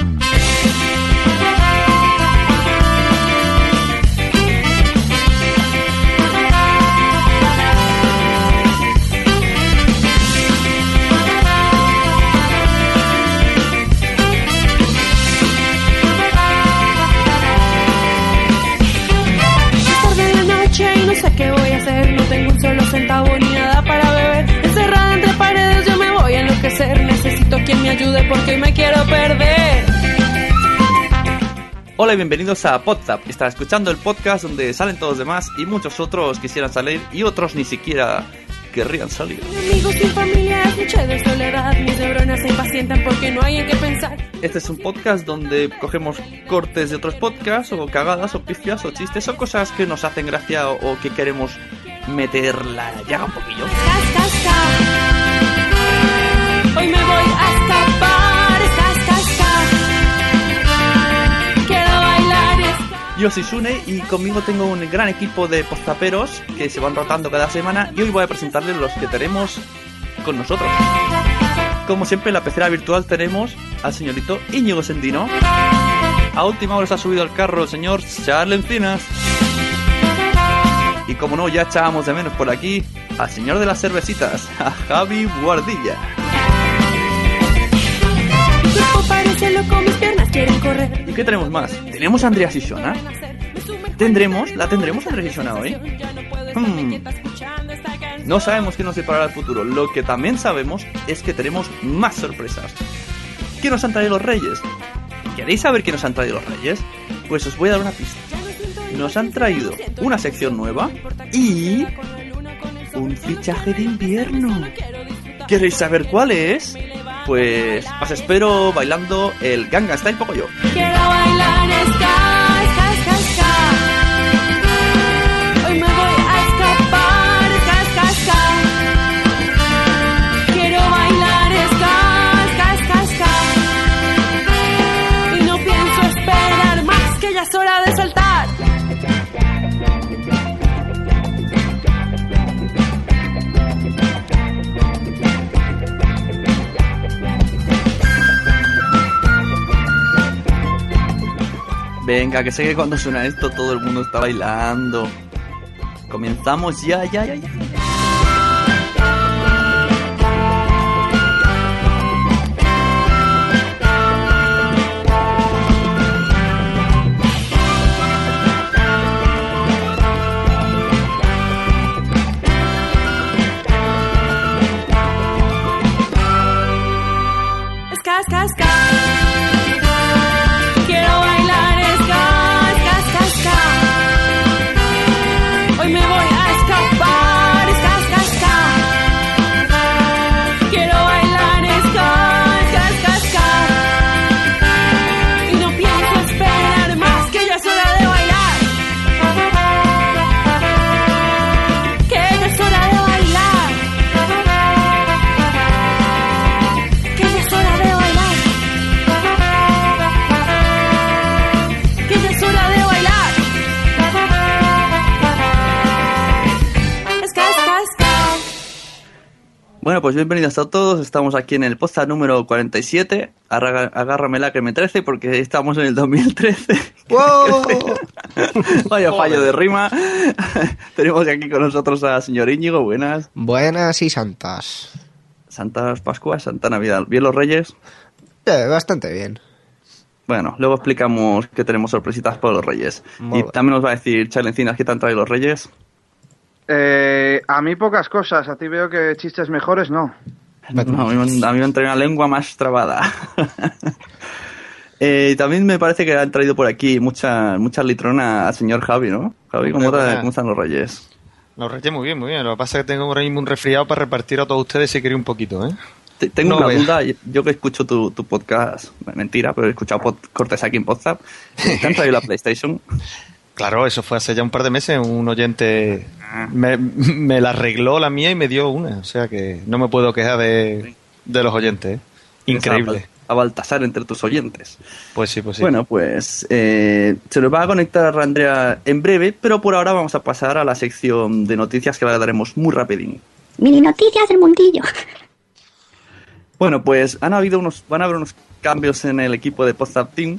Mm. Necesito quien me ayude porque hoy me quiero perder. Hola y bienvenidos a Podzap. Está escuchando el podcast donde salen todos los demás y muchos otros quisieran salir y otros ni siquiera querrían salir. Amigos, sin familia, de soledad. Mis neuronas se impacientan porque no hay en qué pensar. Este es un podcast donde cogemos cortes de otros podcasts o cagadas o pifias o chistes o cosas que nos hacen gracia o, o que queremos meter la llaga un poquillo. Cas, cas, cas. Hoy me voy a escapar. Yo soy Sune y conmigo tengo un gran equipo de postaperos que se van rotando cada semana y hoy voy a presentarles los que tenemos con nosotros. Como siempre en la pecera virtual tenemos al señorito Íñigo Sendino. A última hora se ha subido al carro el señor Charles Encinas. Y como no, ya echábamos de menos por aquí al señor de las cervecitas, a Javi Guardilla. Mis piernas quieren correr. ¿Y qué tenemos más? ¿Tenemos a Andrea Sisona? ¿Tendremos? ¿La tendremos a Andrea Sisona hoy? Hmm. No sabemos qué nos deparará el futuro. Lo que también sabemos es que tenemos más sorpresas. ¿Qué nos han traído los reyes? ¿Queréis saber qué nos han traído los reyes? Pues os voy a dar una pista. Nos han traído una sección nueva y un fichaje de invierno. ¿Queréis saber cuál es? Pues os espero bailando el Gangnam Style Poco Yo. Quiero Venga, que sé que cuando suena esto todo el mundo está bailando. Comenzamos ya, ya, ya, ya. Pues bienvenidos a todos. Estamos aquí en el posta número 47. Arraga- Agárramela que me 13 porque estamos en el 2013. Vaya fallo de rima. Tenemos aquí con nosotros a señor Íñigo. Buenas. Buenas y santas. Santas Pascuas, Santa Navidad. ¿Bien los Reyes? Eh, bastante bien. Bueno, luego explicamos que tenemos sorpresitas por los Reyes. Muy y bien. también nos va a decir Chalencinas qué te han traído los Reyes. Eh, a mí pocas cosas, a ti veo que chistes mejores no. No, a, mí, me- a mí me han traído una lengua más trabada. Eh, también me parece que han traído por aquí mucha, mucha litrona al señor Javi, ¿no? Javi, ¿cómo, te- cómo están los Reyes? Los reyes muy bien, muy bien. Lo que pasa es que tengo ahora mismo un resfriado para repartir a todos ustedes si queréis un poquito, ¿eh? Te- Tengo No una duda, yo que escucho tu, tu podcast, mentira, pero he escuchado cortes aquí en WhatsApp. ¿Te han traído la PlayStation? Claro, eso fue hace ya un par de meses. Un oyente me, me la arregló la mía y me dio una. O sea que no me puedo quejar de, de los oyentes. ¿eh? Increíble. A Baltasar entre tus oyentes. Pues sí, pues sí. Bueno, pues eh, se nos va a conectar Andrea en breve, pero por ahora vamos a pasar a la sección de noticias que la daremos muy rapidín. Mini noticias del mundillo. Bueno, pues han habido unos, van a haber unos cambios en el equipo de Podzap Team.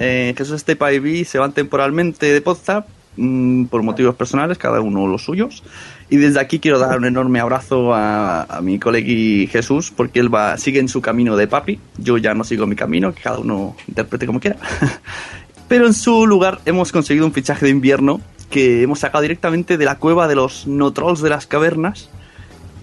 Eh, Jesús Estepa y Vi se van temporalmente de Podzap mm, por motivos personales, cada uno los suyos. Y desde aquí quiero dar un enorme abrazo a, a mi colegui Jesús, porque él va, sigue en su camino de papi. Yo ya no sigo mi camino, que cada uno interprete como quiera. Pero en su lugar hemos conseguido un fichaje de invierno que hemos sacado directamente de la cueva de los no trolls de las cavernas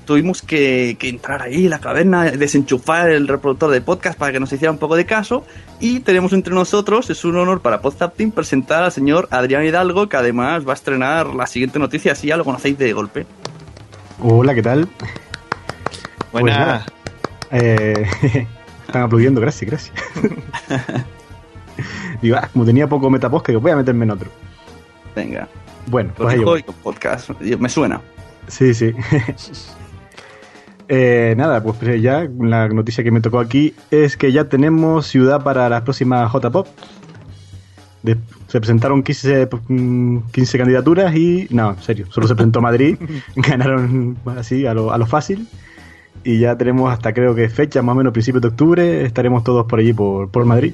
tuvimos que, que entrar ahí en la caverna, desenchufar el reproductor de podcast para que nos hiciera un poco de caso. Y tenemos entre nosotros, es un honor para Podzap Team, presentar al señor Adrián Hidalgo, que además va a estrenar la siguiente noticia, así ya lo conocéis de golpe. Hola, ¿qué tal? Pues Buena. nada, eh, están aplaudiendo, gracias, gracias. Digo, ah, como tenía poco metapost, que voy a meterme en otro. Venga, Bueno, pues ahí podcast, me suena. Sí, sí. Eh, nada, pues ya la noticia que me tocó aquí es que ya tenemos ciudad para las próximas J-Pop. Se presentaron 15, mm, 15 candidaturas y. No, en serio, solo se presentó Madrid. Ganaron así, a lo, a lo fácil. Y ya tenemos hasta creo que fecha, más o menos principios de octubre, estaremos todos por allí, por, por Madrid.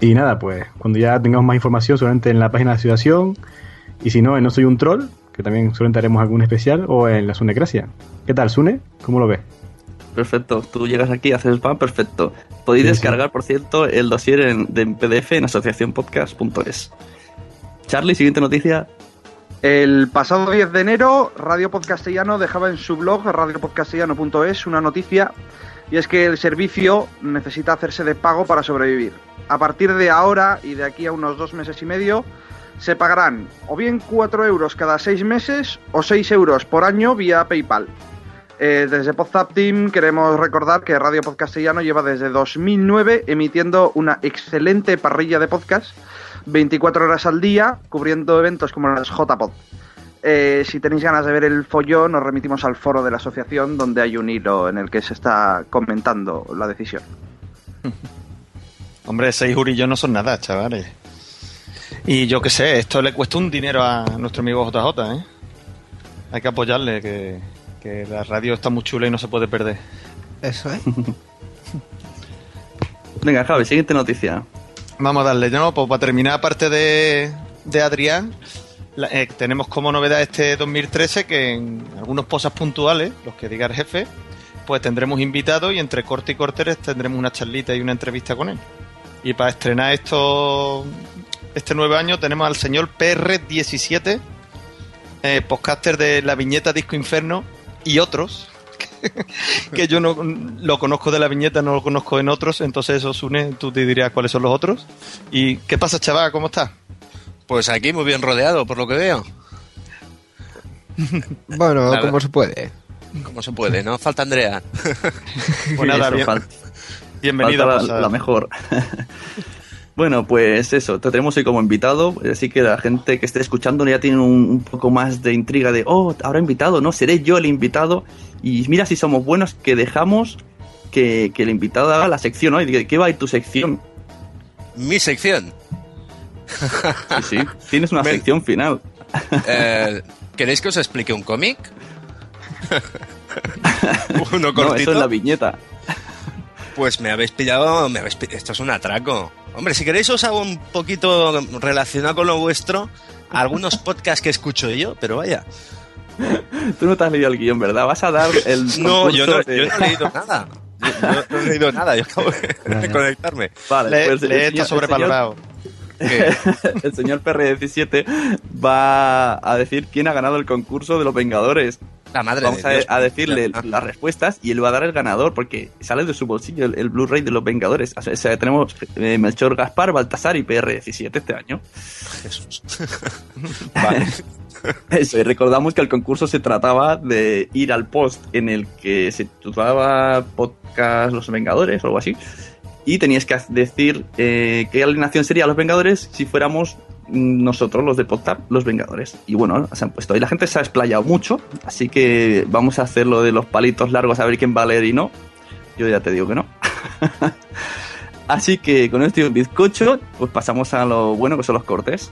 Y nada, pues cuando ya tengamos más información, seguramente en la página de Ciudación. Y si no, en No Soy un Troll, que también seguramente haremos algún especial, o en la Sunecracia. ¿Qué tal, Sune? ¿Cómo lo ves? Perfecto, tú llegas aquí, haces el spam, perfecto. Podéis Sí, sí. descargar, por cierto, el dossier en, de en PDF en asociacionpodcast.es. Charlie, siguiente noticia. El pasado 10 de enero, Radio Podcastellano dejaba en su blog radiopodcastellano.es una noticia y es que el servicio necesita hacerse de pago para sobrevivir. A partir de ahora y de aquí a unos dos meses y medio, se pagarán o bien 4 euros cada 6 meses o 6 euros por año vía PayPal. Eh, desde Podzap Team queremos recordar que Radio Podcastellano lleva desde 2009 emitiendo una excelente parrilla de podcast 24 horas al día, cubriendo eventos como las JPod. Eh, si tenéis ganas de ver el follón, nos remitimos al foro de la asociación donde hay un hilo en el que se está comentando la decisión. Hombre, seis eurillos no son nada, chavales. Y yo qué sé, esto le cuesta un dinero a nuestro amigo JJ, ¿eh? Hay que apoyarle, que, que la radio está muy chula y no se puede perder. Eso, ¿eh? Venga, Javi, siguiente noticia. Vamos a darle, ¿no? Pues para terminar, aparte de, de Adrián, la- eh, tenemos como novedad este 2013 que en algunos posas puntuales, los que diga el jefe, pues tendremos invitados y entre corte y corte tendremos una charlita y una entrevista con él. Y para estrenar esto este nuevo año tenemos al señor PR17, eh, podcaster de la viñeta Disco Inferno y otros. que yo no lo conozco de la viñeta, no lo conozco en otros, entonces eso une, tú te dirías cuáles son los otros. ¿Y qué pasa, chaval? ¿Cómo estás? Pues aquí muy bien rodeado, por lo que veo. Bueno, Nada. como se puede. Como se puede, ¿no? Falta Andrea. Pues nada, bien- fal- bienvenido falta a la, la mejor. Bueno, pues eso, te tenemos hoy como invitado, así que la gente que esté escuchando ya tiene un, un poco más de intriga de, oh, habrá invitado, no, seré yo el invitado. Y mira si somos buenos que dejamos que, que el invitado haga la sección, ¿no? Y diga, ¿qué va a ir tu sección? Mi sección. Sí, sí, tienes una Me- sección final. Eh, ¿Queréis que os explique un cómic? Uno No, cortito. eso es la viñeta. Pues me habéis pillado, me habéis pi- esto es un atraco. Hombre, si queréis os hago un poquito relacionado con lo vuestro, algunos podcasts que escucho yo, pero vaya. Tú no te has leído el guion, ¿verdad? Vas a dar el. No, yo no, de- yo no he leído nada. Yo, yo no he leído nada, yo acabo de conectarme. Vale, Le, pues el le está el sobrevalorado. ¿Qué? señor- El señor PR17 va a decir quién ha ganado el concurso de los Vengadores. La madre Vamos de a, Dios. a decirle las respuestas y él va a dar el ganador porque sale de su bolsillo el, el Blu-ray de los Vengadores. O sea, tenemos eh, Melchor Gaspar, Baltasar y PR17 este año. Jesús. vale. Eso, y recordamos que el concurso se trataba de ir al post en el que se titulaba Podcast Los Vengadores o algo así. Y tenías que decir eh, qué alineación sería Los Vengadores si fuéramos nosotros, los de Podcast, Los Vengadores. Y bueno, se han puesto. Y la gente se ha explayado mucho, así que vamos a hacer lo de los palitos largos a ver quién va a leer y no. Yo ya te digo que no. así que con este bizcocho, pues pasamos a lo bueno que son los cortes.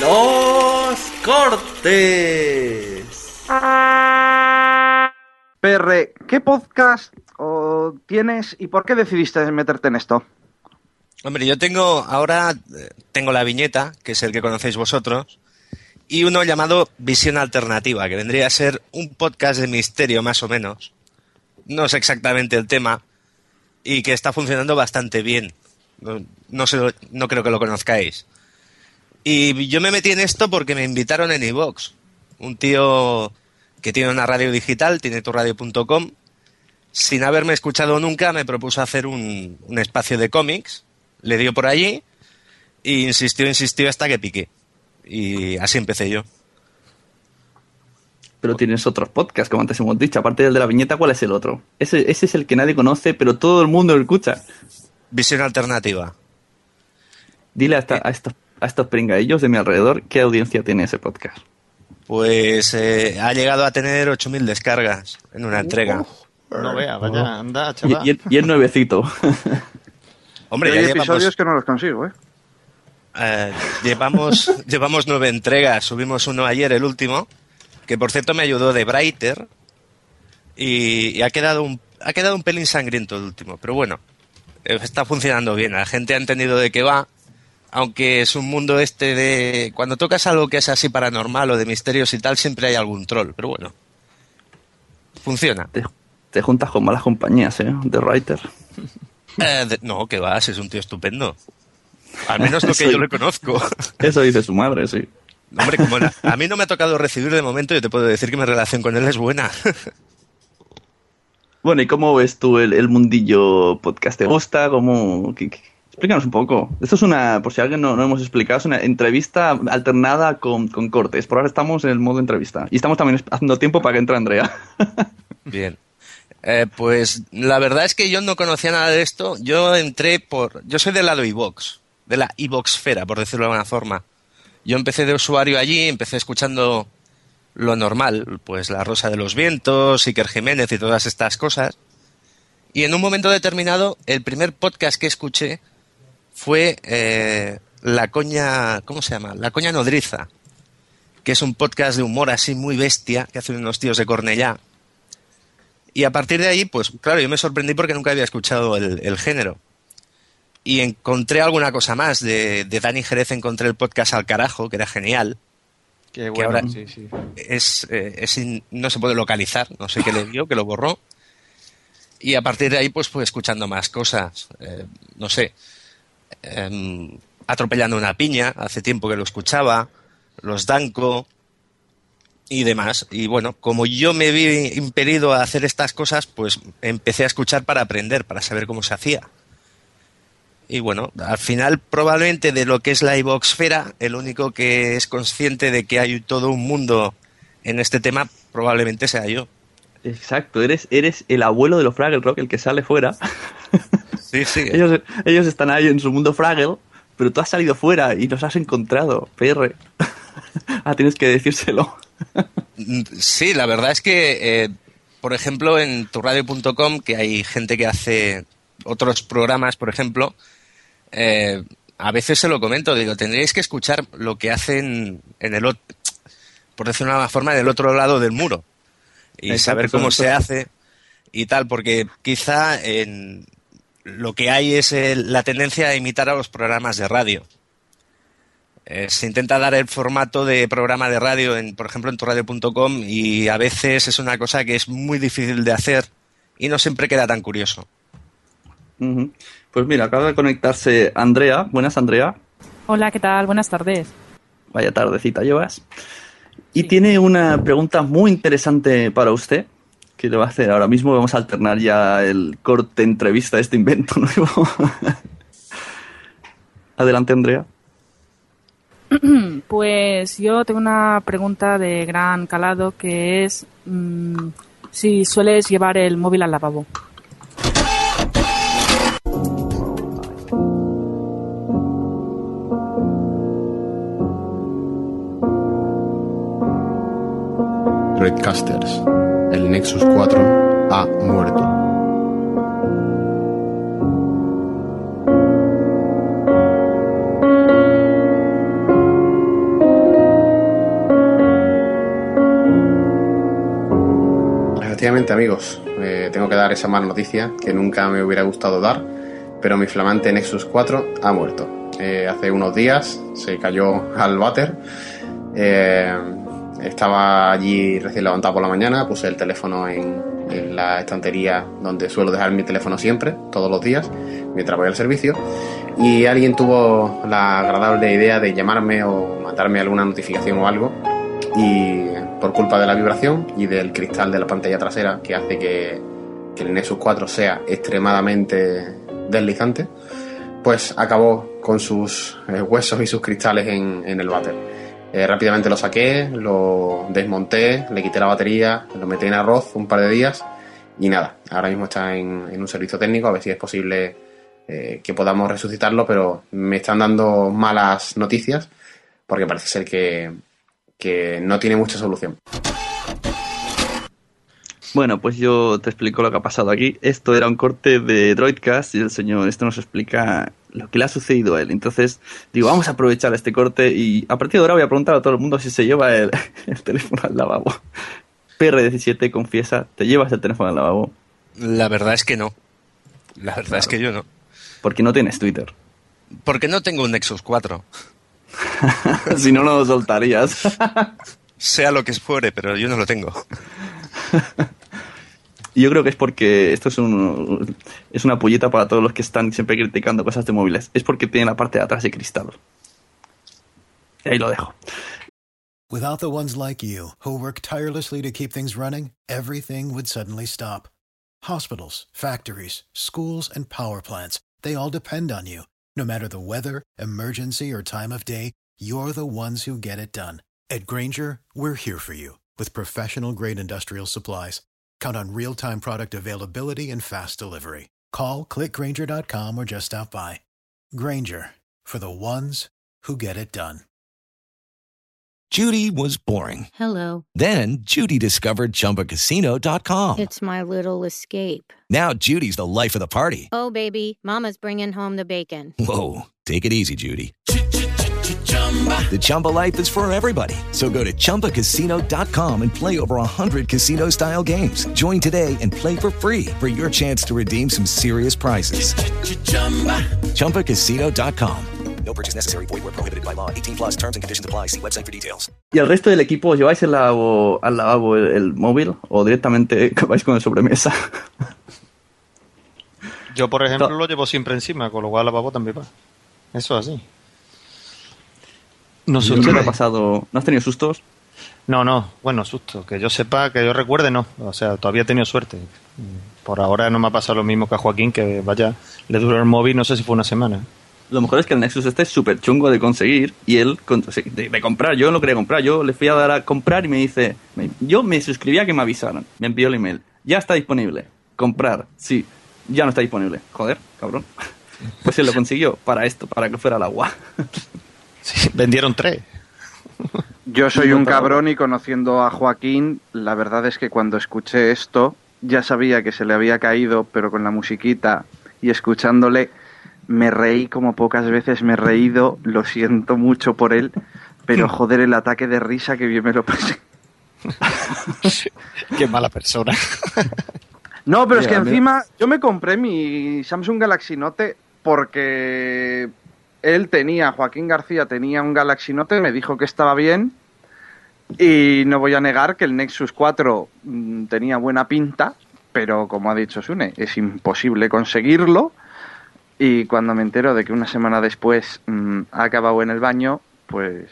Los cortes. PR, ¿qué podcast tienes y por qué decidiste meterte en esto? Hombre, yo tengo ahora eh, tengo la viñeta, que es el que conocéis vosotros, y uno llamado Visión Alternativa, que vendría a ser un podcast de misterio más o menos. No sé exactamente el tema y que está funcionando bastante bien. No, no sé, no creo que lo conozcáis. Y yo me metí en esto porque me invitaron en iVox. Un tío que tiene una radio digital, tiene turradio.com. Sin haberme escuchado nunca, me propuso hacer un, un espacio de cómics. Le dio por allí e insistió, insistió hasta que piqué. Y así empecé yo. Pero tienes otros podcasts, como antes hemos dicho. Aparte del de la viñeta, ¿cuál es el otro? Ese, ese es el que nadie conoce, pero todo el mundo lo escucha. Visión alternativa. Dile a, esta- a estos, a estos pringaillos de mi alrededor qué audiencia tiene ese podcast. Pues eh, ha llegado a tener 8.000 descargas en una entrega. No vea, vaya, anda, Y, chaval. y, y es nuevecito. Hombre, ya hay llevamos, episodios que no los consigo, ¿eh? eh, llevamos, llevamos nueve entregas. Subimos uno ayer, el último, que por cierto me ayudó de Brighter. Y, y ha, quedado un, ha quedado un pelín sangriento el último. Pero bueno, eh, está funcionando bien. La gente ha entendido de qué va. Aunque es un mundo este de... Cuando tocas algo que es así paranormal o de misterios y tal, siempre hay algún troll. Pero bueno, funciona. te, te juntas con malas compañías, ¿eh? De writer. Eh, de- no, que vas, es un tío estupendo. Al menos lo que Soy- yo le conozco. Eso dice su madre, sí. Hombre, como la- a mí no me ha tocado recibir de momento, yo te puedo decir que mi relación con él es buena. Bueno, ¿y cómo ves tú el, el mundillo podcast? ¿Te gusta? ¿Cómo...? qué- qué? Explícanos un poco. Esto es una, por si alguien no, no hemos explicado, es una entrevista alternada con, con cortes. Por ahora estamos en el modo entrevista. Y estamos también haciendo tiempo para que entre Andrea. Bien. Eh, pues la verdad es que yo no conocía nada de esto. Yo entré por. Yo soy del lado iVox, de la iVoxfera, por decirlo de alguna forma. Yo empecé de usuario allí, empecé escuchando lo normal, pues La Rosa de los Vientos, Iker Jiménez y todas estas cosas. Y en un momento determinado, el primer podcast que escuché fue eh, La Coña. ¿Cómo se llama? La Coña Nodriza, que es un podcast de humor así muy bestia que hacen unos tíos de Cornellá. Y a partir de ahí, pues claro, yo me sorprendí porque nunca había escuchado el, el género. Y encontré alguna cosa más. De, de Dani Jerez encontré el podcast Al Carajo, que era genial. Qué que bueno, ahora- sí, sí. Es, eh, es in- no se puede localizar, no sé qué le dio, que lo borró. Y a partir de ahí, pues fui escuchando más cosas. Eh, no sé. Em, atropellando una piña, hace tiempo que lo escuchaba. Los Danco y demás. Y bueno, como yo me vi impedido a hacer estas cosas, pues empecé a escuchar para aprender, para saber cómo se hacía. Y bueno, al final probablemente de lo que es la iVoxfera, el único que es consciente de que hay todo un mundo en este tema probablemente sea yo. Exacto, eres, eres el abuelo de los Fraggle Rock, el que sale fuera. Sí, sí. ellos, ellos están ahí en su mundo Fraggle, pero tú has salido fuera y los has encontrado, PR. ah, tienes que decírselo. Mm, Sí, la verdad es que, eh, por ejemplo, en turradio.com, que hay gente que hace otros programas, por ejemplo, eh, a veces se lo comento, digo, tendríais que escuchar lo que hacen en el otro, por decirlo de una forma, en el otro lado del muro y Exacto, saber cómo se hace y tal, porque quizá en lo que hay es el- la tendencia a imitar a los programas de radio. Eh, se intenta dar el formato de programa de radio, en, por ejemplo, en turradio.com y a veces es una cosa que es muy difícil de hacer y no siempre queda tan curioso. Pues mira, acaba de conectarse Andrea. Buenas, Andrea. Hola, ¿qué tal? Buenas tardes. Vaya tardecita llevas. Y tiene una pregunta muy interesante para usted que le va a hacer ahora mismo. Vamos a alternar ya el corte entrevista de este invento nuevo. Adelante, Andrea. Pues yo tengo una pregunta de gran calado que es mm, si sueles llevar el móvil al lavabo. Redcasters. Nexus 4 ha muerto. Efectivamente, amigos, eh, tengo que dar esa mala noticia que nunca me hubiera gustado dar, pero mi flamante Nexus 4 ha muerto. Eh, hace unos días se cayó al váter. Eh, estaba allí recién levantado por la mañana, puse el teléfono en, la estantería donde suelo dejar mi teléfono siempre, todos los días, mientras voy al servicio, y alguien tuvo la agradable idea de llamarme o mandarme alguna notificación o algo, y por culpa de la vibración y del cristal de la pantalla trasera que hace que, que el Nexus 4 sea extremadamente deslizante, pues acabó con sus eh, huesos y sus cristales en, en el váter. Eh, rápidamente lo saqué, lo desmonté, le quité la batería, lo metí en arroz un par de días y nada, ahora mismo está en, un servicio técnico, a ver si es posible eh, que podamos resucitarlo, pero me están dando malas noticias porque parece ser que no tiene mucha solución. Bueno, pues yo te explico lo que ha pasado aquí. Esto era un corte de Droidcast y el señor esto nos explica lo que le ha sucedido a él. Entonces, digo, vamos a aprovechar este corte y a partir de ahora voy a preguntar a todo el mundo si se lleva el, el teléfono al lavabo. PR17 confiesa, ¿te llevas el teléfono al lavabo? La verdad es que no. La verdad Claro. es que yo no. Porque no tienes Twitter. Porque no tengo un Nexus 4. si no, no lo soltarías. Sea lo que fuere, pero yo no lo tengo. Y yo creo que es porque esto es, un, es una pulleta para todos los que están siempre criticando cosas de móviles. Es porque tiene la parte de atrás de cristal. Y ahí lo dejo. Without the ones like you, who work tirelessly to keep things running, everything would suddenly stop. Hospitals, factories, schools, and power plants, they all depend on you. No matter the weather, emergency, or time of day, you're the ones who get it done. At Granger, we're here for you with professional grade industrial supplies. Count on real time product availability and fast delivery. Call clickgranger.com or just stop by. Granger for the ones who get it done. Judy was boring. Hello. Then Judy discovered ChumbaCasino.com. It's my little escape. Now Judy's the life of the party. Oh, baby, Mama's bringing home the bacon. Whoa, take it easy, Judy. The Chumba life is for everybody. So go to ChumbaCasino.com and play over 100 casino style games. Join today and play for free for your chance to redeem some serious prizes. ChumbaCasino.com. No purchase necessary. Void where prohibited by law. 18 plus terms and conditions apply. See website for details. ¿Y al resto del equipo lleváis el lavabo, al lavabo el, el móvil o directamente vais con el sobremesa? Yo, por ejemplo, lo llevo siempre encima, con lo cual lavabo también va. Eso es así. ¿Qué te ha pasado? ¿No has tenido sustos? No, no, bueno, susto. Que yo sepa, que yo recuerde, no. O sea, todavía he tenido suerte. Por ahora no me ha pasado lo mismo que a Joaquín, que vaya, le duró el móvil, no sé si fue una semana. Lo mejor es que el Nexus este es súper chungo de conseguir y él de, de comprar. Yo no quería comprar, yo le fui a dar a comprar y me dice, me- yo me suscribí a que me avisaran, me envió el email, ya está disponible, comprar, sí, ya no está disponible, joder, cabrón. Pues él lo consiguió para esto, para que fuera el agua. vendieron tres. Yo soy un cabrón y conociendo a Joaquín, la verdad es que cuando escuché esto, ya sabía que se le había caído, pero con la musiquita y escuchándole, me reí como pocas veces me he reído, lo siento mucho por él, pero joder, el ataque de risa que bien me lo pasé. Qué mala persona. No, pero es que encima yo me compré mi Samsung Galaxy Note porque él tenía, Joaquín García tenía un Galaxy Note, me dijo que estaba bien y no voy a negar que el Nexus 4 mm, tenía buena pinta, pero como ha dicho Sune, es imposible conseguirlo Y cuando me entero de que una semana después mm, ha acabado en el baño, pues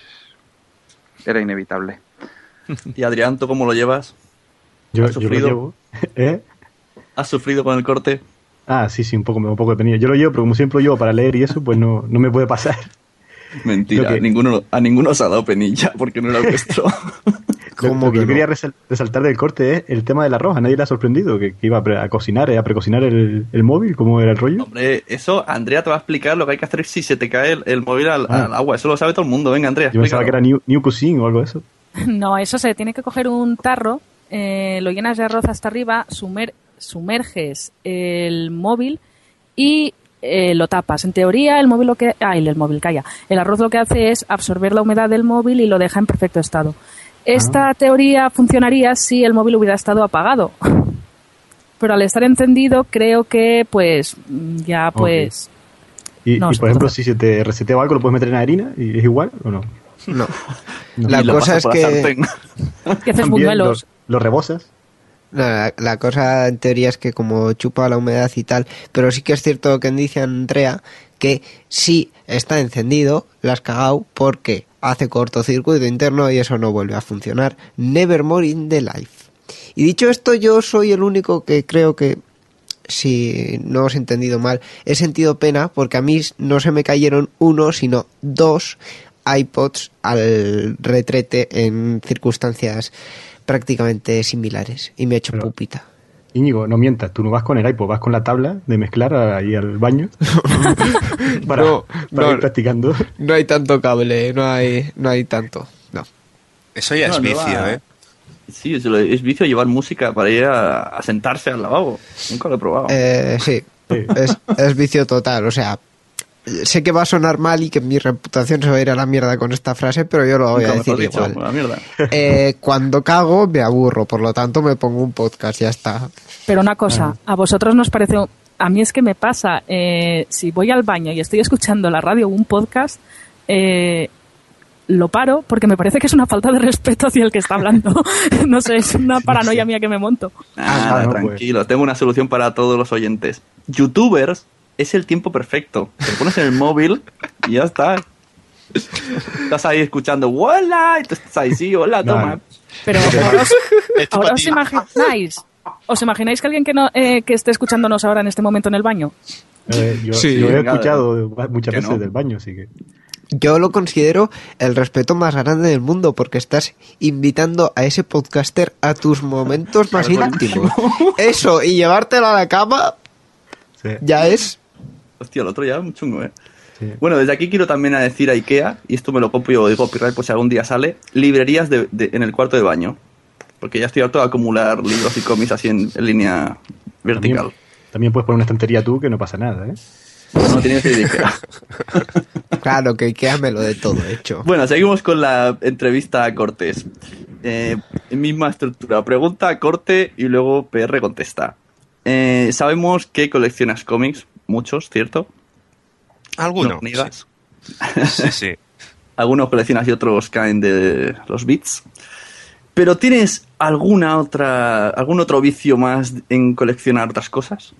era inevitable. ¿Y Adrián, tú cómo lo llevas? Yo, ¿Has yo lo sufrido? llevo. ¿Eh? ¿Has sufrido con el corte? Ah, sí, sí, un poco, un poco de penilla. Yo lo llevo, pero como siempre lo llevo para leer y eso, pues no, no me puede pasar. Mentira, Lo que- ninguno, a ninguno os ha dado penilla porque no era vuestro. Lo, lo que yo quería resal- resaltar del corte es el tema del arroz. A nadie le ha sorprendido que, que iba a, pre- a cocinar, eh, a precocinar el, el móvil, cómo era el rollo. Hombre, eso Andrea te va a explicar lo que hay que hacer si se te cae el, el móvil al, Ah. al agua. Eso lo sabe todo el mundo. Venga, Andrea, Yo pensaba que era New, new Cuisine o algo de eso. No, eso se tiene que coger un tarro, eh, lo llenas de arroz hasta arriba, sumer- sumerges el móvil y eh, lo tapas. En teoría, el móvil lo que. Ay, el móvil, calla. El arroz lo que hace es absorber la humedad del móvil y lo deja en perfecto estado. Esta teoría funcionaría si el móvil hubiera estado apagado. Pero al estar encendido, creo que, pues, ya, pues. Y, No, y, por ejemplo, si se te resetea algo, ¿lo puedes meter en harina y es igual o no? No. No. La cosa es la que... Que haces buñuelos. Lo, lo rebosas. La, la cosa en teoría es que como chupa la humedad y tal, pero sí que es cierto que dice Andrea, que si está encendido, la has cagado porque hace cortocircuito interno y eso no vuelve a funcionar. Nevermore in the life. Y dicho esto, yo soy el único que creo que, si no os he entendido mal, he sentido pena porque a mí no se me cayeron uno, sino dos iPods al retrete en circunstancias prácticamente similares y me he hecho pupita. Íñigo, no mientas, tú no vas con el iPod, vas con la tabla de mezclar ahí al baño para, No, para no. ir practicando. No hay tanto cable, no hay, no hay tanto. No. Eso ya No, es no vicio, va- ¿eh? Sí, es, lo- es vicio llevar música para ir a, a sentarse al lavabo. Nunca lo he probado. Eh, sí, es, es vicio total. O sea, sé que va a sonar mal y que mi reputación se va a ir a la mierda con esta frase, pero yo lo voy Nunca a decir dicho, igual. a la mierda. Eh, cuando cago me aburro, por lo tanto me pongo un podcast, ya está. Pero una cosa, a vosotros nos parece. A mí es que me pasa, eh, si voy al baño y estoy escuchando la radio o un podcast, eh, lo paro porque me parece que es una falta de respeto hacia el que está hablando. no sé, es una paranoia mía que me monto. No, pues. tranquilo. Tengo una solución para todos los oyentes. Youtubers es el tiempo perfecto. Te pones en el móvil y ya está. Estás ahí escuchando ¡Hola! Y tú estás ahí, sí, hola, No, toma. Pero ahora os, ahora os imagináis, ¿os imagináis que alguien que, no, eh, que esté escuchándonos ahora en este momento en el baño? Eh, yo, Sí, yo he venga, escuchado muchas que veces no. del baño, así que... Yo lo considero el respeto más grande del mundo porque estás invitando a ese podcaster a tus momentos más íntimos. Eso, y llevártelo a la cama Sí. ya es... Hostia, el otro ya es muy chungo, ¿eh? Sí. Bueno, desde aquí quiero también a decir a IKEA, y esto me lo copio de copyright por si algún día sale, librerías de- de- en el cuarto de baño. Porque ya estoy harto de acumular libros y cómics así en, en línea vertical. También, también puedes poner una estantería tú que no pasa nada, ¿eh? No tienes que ir IKEA. Claro, que quédamelo de todo hecho. Bueno, seguimos con la entrevista a Cortés. Eh, misma estructura. Pregunta a Corte y luego PR contesta. Eh, sabemos que coleccionas cómics, muchos, ¿cierto? Algunos. No niegas. Sí, sí. Algunos coleccionas y otros caen de los bits. Pero ¿tienes alguna otra, algún otro vicio más en coleccionar otras cosas?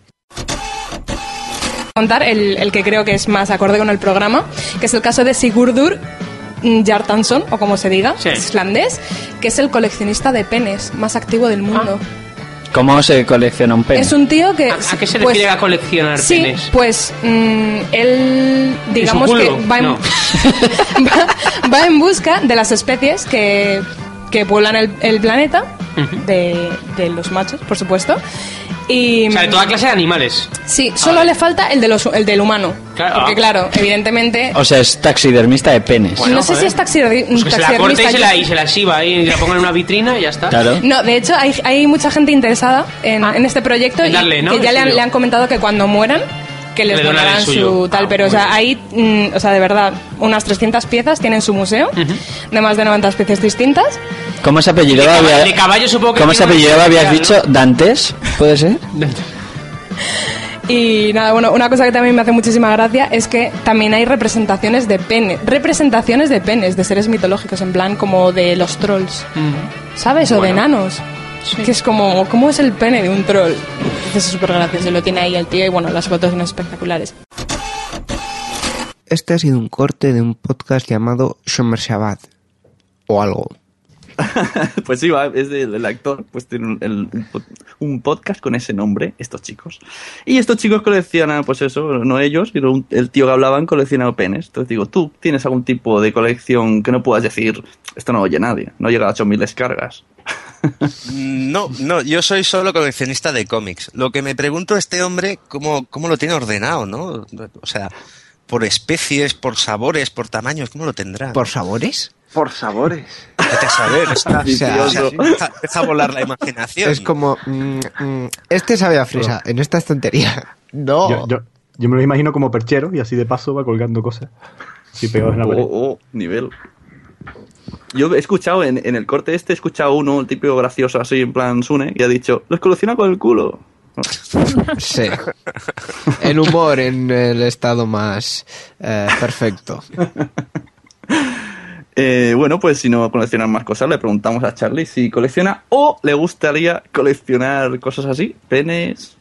contar el, el que creo que es más acorde con el programa, que es el caso de Sigurdur Jartansson, o como se diga, islandés, que es el coleccionista de penes más activo del mundo. ¿Cómo se colecciona un pene? Es un tío que... ¿A, a qué se pues, refiere a coleccionar Sí, penes? pues mm, él, digamos ¿En que va en, No. va, va en busca de las especies que, que pueblan el, el planeta, de, de los machos, por supuesto. Y, O sea, de toda clase de animales. Sí, solo le falta el, de los, el del humano. Claro. Porque claro, evidentemente... O sea, es taxidermista de penes. no sé si es taxidermi- Pues que se la corte taxidermista. y se la, y se la exhiba ahí, y la ponga en una vitrina y ya está. Claro. No, de hecho hay, hay mucha gente interesada en, en este proyecto En y darle, ¿no? que ya le han, le han comentado que cuando mueran que les Le donarán su tal, Ah, pero o sea, ahí, mm, o sea, de verdad, unas 300 piezas tienen su museo de más de 90 especies distintas. ¿Cómo se apellidaba? De caballo supongo que ¿Cómo se apellidaba? Habías dicho Dantes, ¿puede ser? Y nada, bueno, una cosa que también me hace muchísima gracia es que también hay representaciones de penes, representaciones de penes, de seres mitológicos, en plan como de los trolls, ¿sabes? O de enanos. Que es como, ¿cómo es el pene de un troll? Entonces es súper gracioso, lo tiene ahí el tío y bueno, las fotos son espectaculares. este ha sido un corte de un podcast llamado Shomer Shabbat o algo. pues sí, va, es del, del actor, pues tiene un, el- un podcast con ese nombre, estos chicos. Y estos chicos coleccionan, pues eso, no ellos, sino un- el tío que hablaban coleccionaba penes. Entonces digo, ¿tú tienes algún tipo de colección que no puedas decir, esto no oye nadie, no llega a 8.000 descargas? No, no, yo soy solo coleccionista de cómics. Lo que me pregunto este hombre, ¿cómo, cómo lo tiene ordenado, no? O sea, por especies, por sabores, por tamaños, ¿cómo lo tendrá? ¿Por sabores? Por sabores. Vete a saber, está- O sea, o sea, deja, deja volar la imaginación. Es como, mm, mm, este sabe a fresa, en esta estantería. No. Yo, yo, yo me lo imagino como perchero y así de paso va colgando cosas. Así pegados en la pared. Oh, oh, nivel. Yo he escuchado en, en el corte este, he escuchado uno, el típico gracioso así, en plan Sune, y ha dicho, los colecciona con el culo. Sí. En humor, en el estado más eh, perfecto. Eh, bueno, pues si no coleccionan más cosas, le preguntamos a Charlie si colecciona o le gustaría coleccionar cosas así, penes.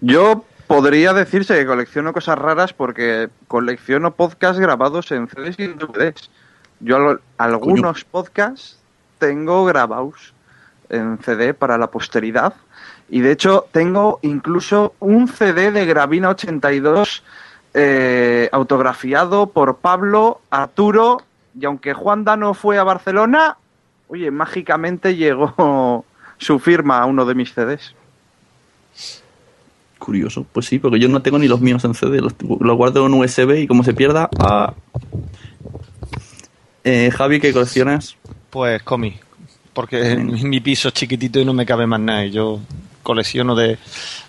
Yo podría decirse que colecciono cosas raras porque colecciono podcasts grabados en CDs y en DVDs. Yo al- algunos podcasts tengo grabados en CD para la posteridad y de hecho tengo incluso un CD de Gravina 82 eh, autografiado por Pablo Arturo y aunque Juanda no fue a Barcelona, oye, mágicamente llegó su firma a uno de mis CDs. Curioso, pues sí, porque yo no tengo ni los míos en CD, los, los guardo en USB y como se pierda... ¡ah! Eh, Javi, ¿qué coleccionas? Pues cómic. Porque mi piso es chiquitito y no me cabe más nada. Y yo colecciono de,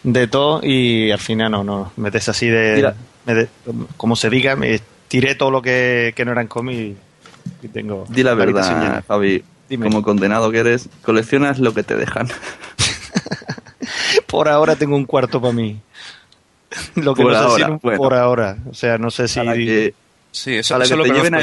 de todo y al final no, no. Me des así de, me de- Como se diga, me tiré todo lo que, que no eran cómic y, y tengo. Di la habitación verdad. Javi. Dime. Como condenado que eres, coleccionas lo que te dejan. Por ahora tengo un cuarto para mí. Lo que Por no sé ahora, bueno. por ahora. O sea, no sé si. La que, Sí, eso, a la que lo lleven a.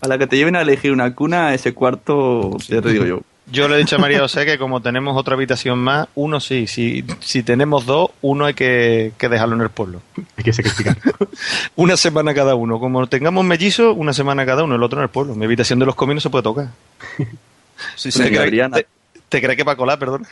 a la que te lleven a elegir una cuna, ese cuarto, ya te digo yo. Yo le he dicho a María José que como tenemos otra habitación más, uno sí. Si, si tenemos dos, uno hay que, que dejarlo en el pueblo. Hay que sacrificar. Una semana cada uno. Como tengamos mellizos, una semana cada uno, el otro en el pueblo. Mi habitación de los cómics no se puede tocar. Sí, ¿Te, sí, crees, te, te crees que para colar, perdón?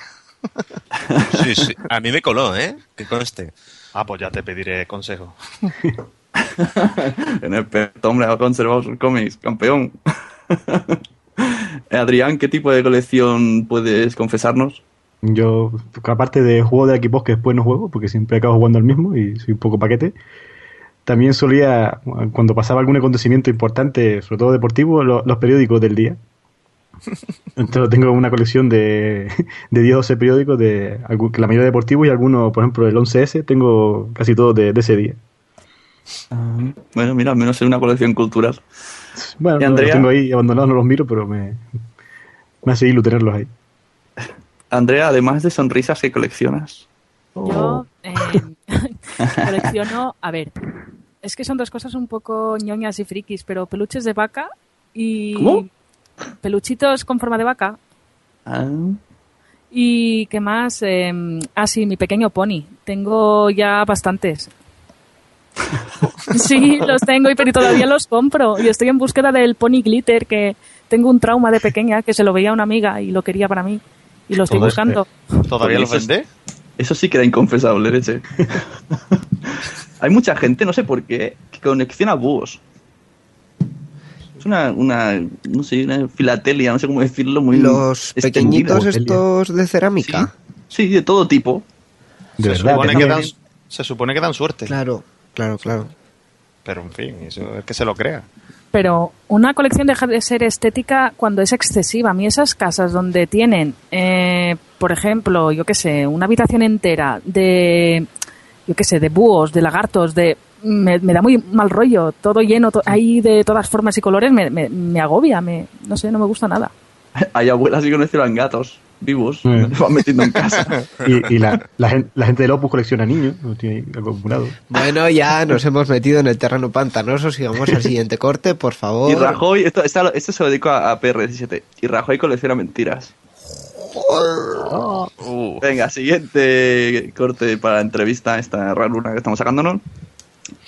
sí, sí. A mí me coló, ¿eh? Que conste. Ah, pues ya te pediré consejo. En el experto, hombre, ha conservado sus cómics, campeón. Adrián, ¿qué tipo de colección puedes confesarnos? Yo, aparte de juego de equipos que después no juego, porque siempre acabo jugando al mismo y soy un poco paquete, también solía, cuando pasaba algún acontecimiento importante, sobre todo deportivo, lo- los periódicos del día. Entonces tengo una colección de, de 10 o 12 periódicos, de la mayoría deportivos y algunos, por ejemplo, el 11S, tengo casi todos de, de ese día. Bueno, mira, al menos es una colección cultural. Bueno, ¿Y no, Andrea? los tengo ahí abandonados, no los miro, pero me, me hace ilu tenerlos ahí. Andrea, además de sonrisas, ¿qué coleccionas? Yo eh, colecciono, a ver, es que son dos cosas un poco ñoñas y frikis, pero peluches de vaca y ¿Cómo? peluchitos con forma de vaca. Ah, Y qué más, eh, ah sí, mi pequeño pony. Tengo ya bastantes. Sí, los tengo y pero todavía los compro. Y estoy en búsqueda del pony glitter que tengo un trauma de pequeña que se lo veía a una amiga y lo quería para mí. Y lo estoy buscando. ¿Todavía Pues los eso- vende? Eso sí que era inconfesable, leche. Hay mucha gente, no sé por qué, que colecciona búhos. Es una, una, no sé, una filatelia, no sé cómo decirlo, muy Los extendida. pequeñitos estos de cerámica. Sí, de todo tipo. De se, verdad, supone que dan, se supone que dan suerte. Claro, claro, claro. Pero en fin, eso es que se lo crea. Pero una colección deja de ser estética cuando es excesiva. A mí esas casas donde tienen, eh, por ejemplo, yo qué sé, una habitación entera de, yo qué sé, de búhos, de lagartos, de... Me, me da muy mal rollo, todo lleno, to- ahí de todas formas y colores, me, me, me agobia, me, no sé, no me gusta nada. Hay abuelas que coleccionan gatos vivos, los van metiendo en casa. Y, y la, la, gen- la gente del Opus colecciona niños, lo tiene acumulado. Bueno, ya nos hemos metido en el terreno pantanoso. Sigamos al siguiente corte, por favor. Y Rajoy, esto, esto se lo dedico a, a PR17. Y Rajoy colecciona mentiras. Venga, siguiente corte para la entrevista, esta raruna que estamos sacándonos.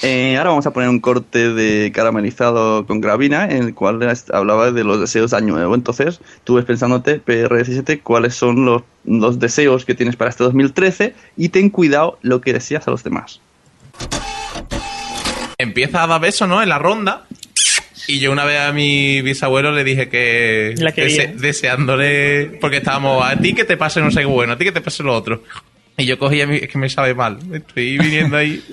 Eh, ahora vamos a poner un corte de caramelizado con gravina en el cual hablaba de los deseos de año nuevo. Entonces, tú ves pensándote, PR17, cuáles son los, los deseos que tienes para este 2013 y ten cuidado lo que deseas a los demás. Empieza a dar besos, ¿no? En la ronda. Y yo una vez a mi bisabuelo le dije que... La dese- deseándole... Porque estábamos, a ti que te pase no sé qué bueno, a ti que te pase lo otro. Y yo cogía mi... Es que me sabe mal. Estoy viniendo ahí...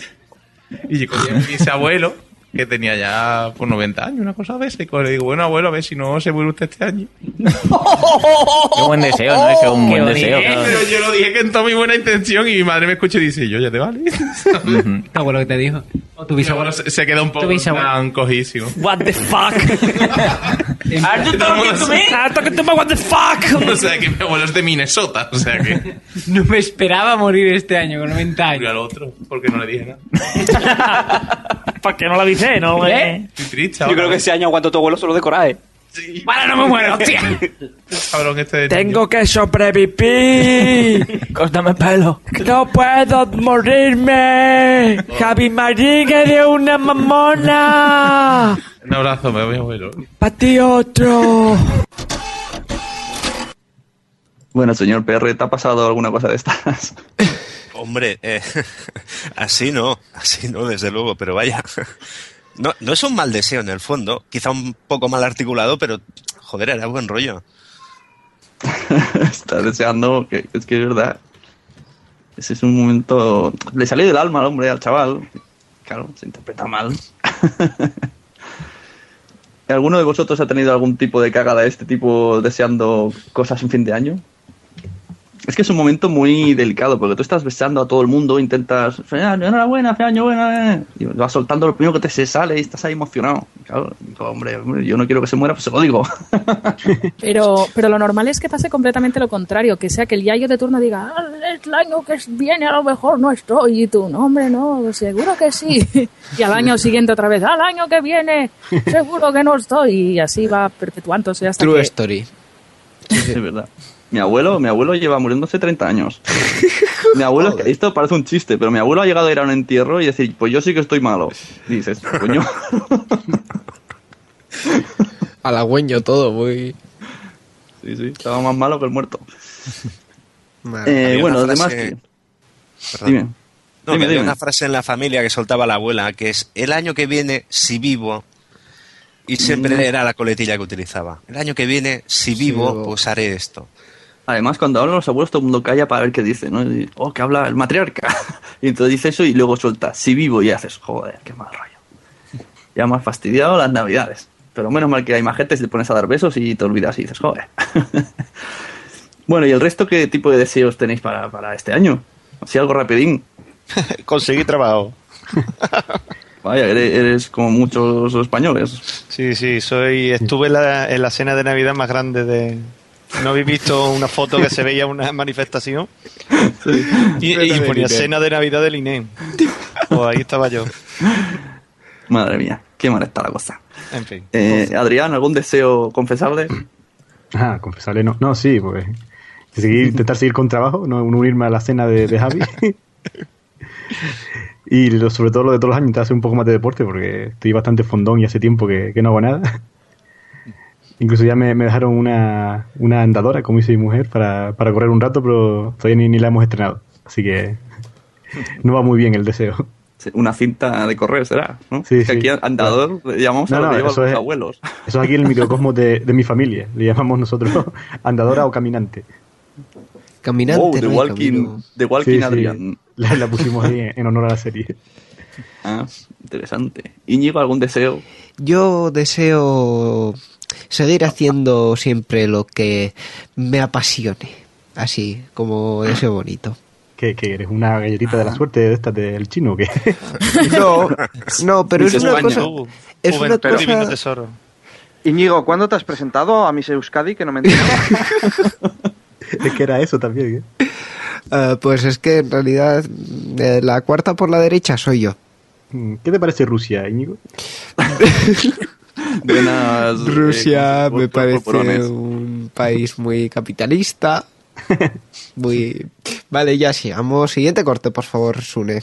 Y a mi bisabuelo, que tenía ya por 90 años, una cosa de esa. Y le digo, bueno, abuelo, a ver si no se muere usted este año. Qué buen deseo, ¿no? Es un buen deseo. Pero yo lo dije con toda mi buena intención y mi madre me escucha y dice, yo ya te vale. ¿Tu abuelo que te dijo? ¿O tu bisabuelo? abuelo se, se queda un poco cojísimo. What the fuck? Are you talking to me? I'm talking to me, what the fuck? O sea que mi abuelo es de Minnesota, o sea que... No me esperaba morir este año con 90 Y años. al otro, porque no le dije nada. ¿Para qué no la No, ¿Eh? Estoy triste Yo ahora. creo que ese año aguanto tu abuelo solo de coraje. ¡Para, no me muero, hostia! Cabrón este de Tengo que sobrevivir. Córtame pelo. No puedo morirme. Javi Marín de una mamona. Un abrazo, me mi abuelo. Pa' ti otro. Bueno, señor PR, ¿te ha pasado alguna cosa de estas? Hombre, eh, así no, así no, desde luego, pero vaya. No, no es un mal deseo en el fondo, quizá un poco mal articulado, pero joder, era buen rollo. Estás deseando, que es que es verdad. Ese es un momento... Le salió del alma al hombre, al chaval. Claro, se interpreta mal. ¿Alguno de vosotros ha tenido algún tipo de cagada de este tipo deseando cosas en fin de año? Es que es un momento muy delicado, porque tú estás besando a todo el mundo, intentas, "Feliz año, enhorabuena, feliz año, buena, eh", y vas soltando lo primero que te se sale y estás ahí emocionado. Claro, digo, hombre, hombre, yo no quiero que se muera, pues se lo digo. Pero, pero lo normal es que pase completamente lo contrario, que sea que el yayo de turno diga, "Ah, el año que viene a lo mejor no estoy, y tú, no hombre, no, seguro que sí. Y al año siguiente otra vez, al año que viene, seguro que no estoy, y así va perpetuándose hasta True que... story. Es verdad. Mi abuelo, mi abuelo lleva muriendo hace 30 años. Mi abuelo, esto parece un chiste, pero mi abuelo ha llegado a ir a un entierro y decir, pues yo sí que estoy malo. Y dices, coño. Halagüeño todo, muy... Sí, sí, estaba más malo que el muerto. Eh, bueno, además frase- que... Dime. No, Dime, dime. una frase en la familia que soltaba la abuela, que es el año que viene, si vivo, y siempre Mm. era la coletilla que utilizaba. El año que viene, si vivo, vivo. pues haré esto. Además, cuando hablan los abuelos, todo el mundo calla para ver qué dice, ¿no? Y, oh, que habla el matriarca. Y entonces dice eso y luego suelta, si vivo, y haces, joder, qué mal rollo. Ya me has fastidiado las navidades. Pero menos mal que hay más gente, si te pones a dar besos y te olvidas y dices, joder. bueno, ¿y el resto qué tipo de deseos tenéis para, para este año? Así algo rapidín. Conseguí trabajo. Vaya, eres, eres como muchos españoles. Sí, sí, soy estuve en la, en la cena de Navidad más grande de... ¿No habéis visto una foto que se veía una manifestación? Y, y ponía cena de Navidad del INEM. Pues ahí estaba yo. Madre mía, qué mal está la cosa. En fin. Eh, Adrián, ¿algún deseo confesable? Ah, confesarle no. No, sí, pues. Seguir, intentar seguir con trabajo, no no unirme a la cena de, de Javi. y lo- sobre todo lo de todos los años, intentar hacer un poco más de deporte porque estoy bastante fondón y hace tiempo que, que no hago nada. Incluso ya me, me dejaron una, una andadora, como dice mi mujer, para, para correr un rato, pero todavía ni, ni la hemos estrenado. Así que no va muy bien el deseo. Una cinta de correr será, ¿no? Sí, que sí. aquí andador le llamamos No, a lo no, eso los es- abuelos. Eso es aquí en el microcosmos de, de mi familia. Le llamamos nosotros andadora o caminante. Caminante, Wow, The no Walking. The Walking Sí. La, la pusimos ahí en, en honor a la serie. Ah, interesante. Íñigo, ¿algún deseo? Yo deseo seguir haciendo siempre lo que me apasione. Así, como deseo bonito. ¿Qué, qué eres? ¿Una galletita de la suerte de estas del chino? o ¿Qué? No, no, pero es una cosa. Uh, Es una divino cosa. tesoro. Íñigo, ¿cuándo te has presentado a Miss Euskadi? Que no me entiendo. es que era eso también. ¿eh? Ah, pues es que en realidad eh, la cuarta por la derecha soy yo. Mm, ¿Qué te parece Rusia, Íñigo? Buenas. Rusia eh, me por- por- parece un país muy capitalista. Muy. Vale, ya sigamos. Siguiente corte, por favor, Sune.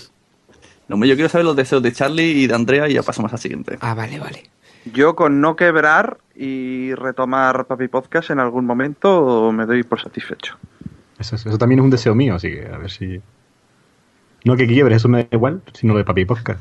No, yo quiero saber los deseos de Charlie y de Andrea y ya pasamos al siguiente. Ah, vale, vale. Yo con no quebrar y retomar Papi Podcast en algún momento me doy por satisfecho. Eso, eso también es un deseo mío, así que a ver si. No que quiebres, eso me da igual, sino de Papi Podcast.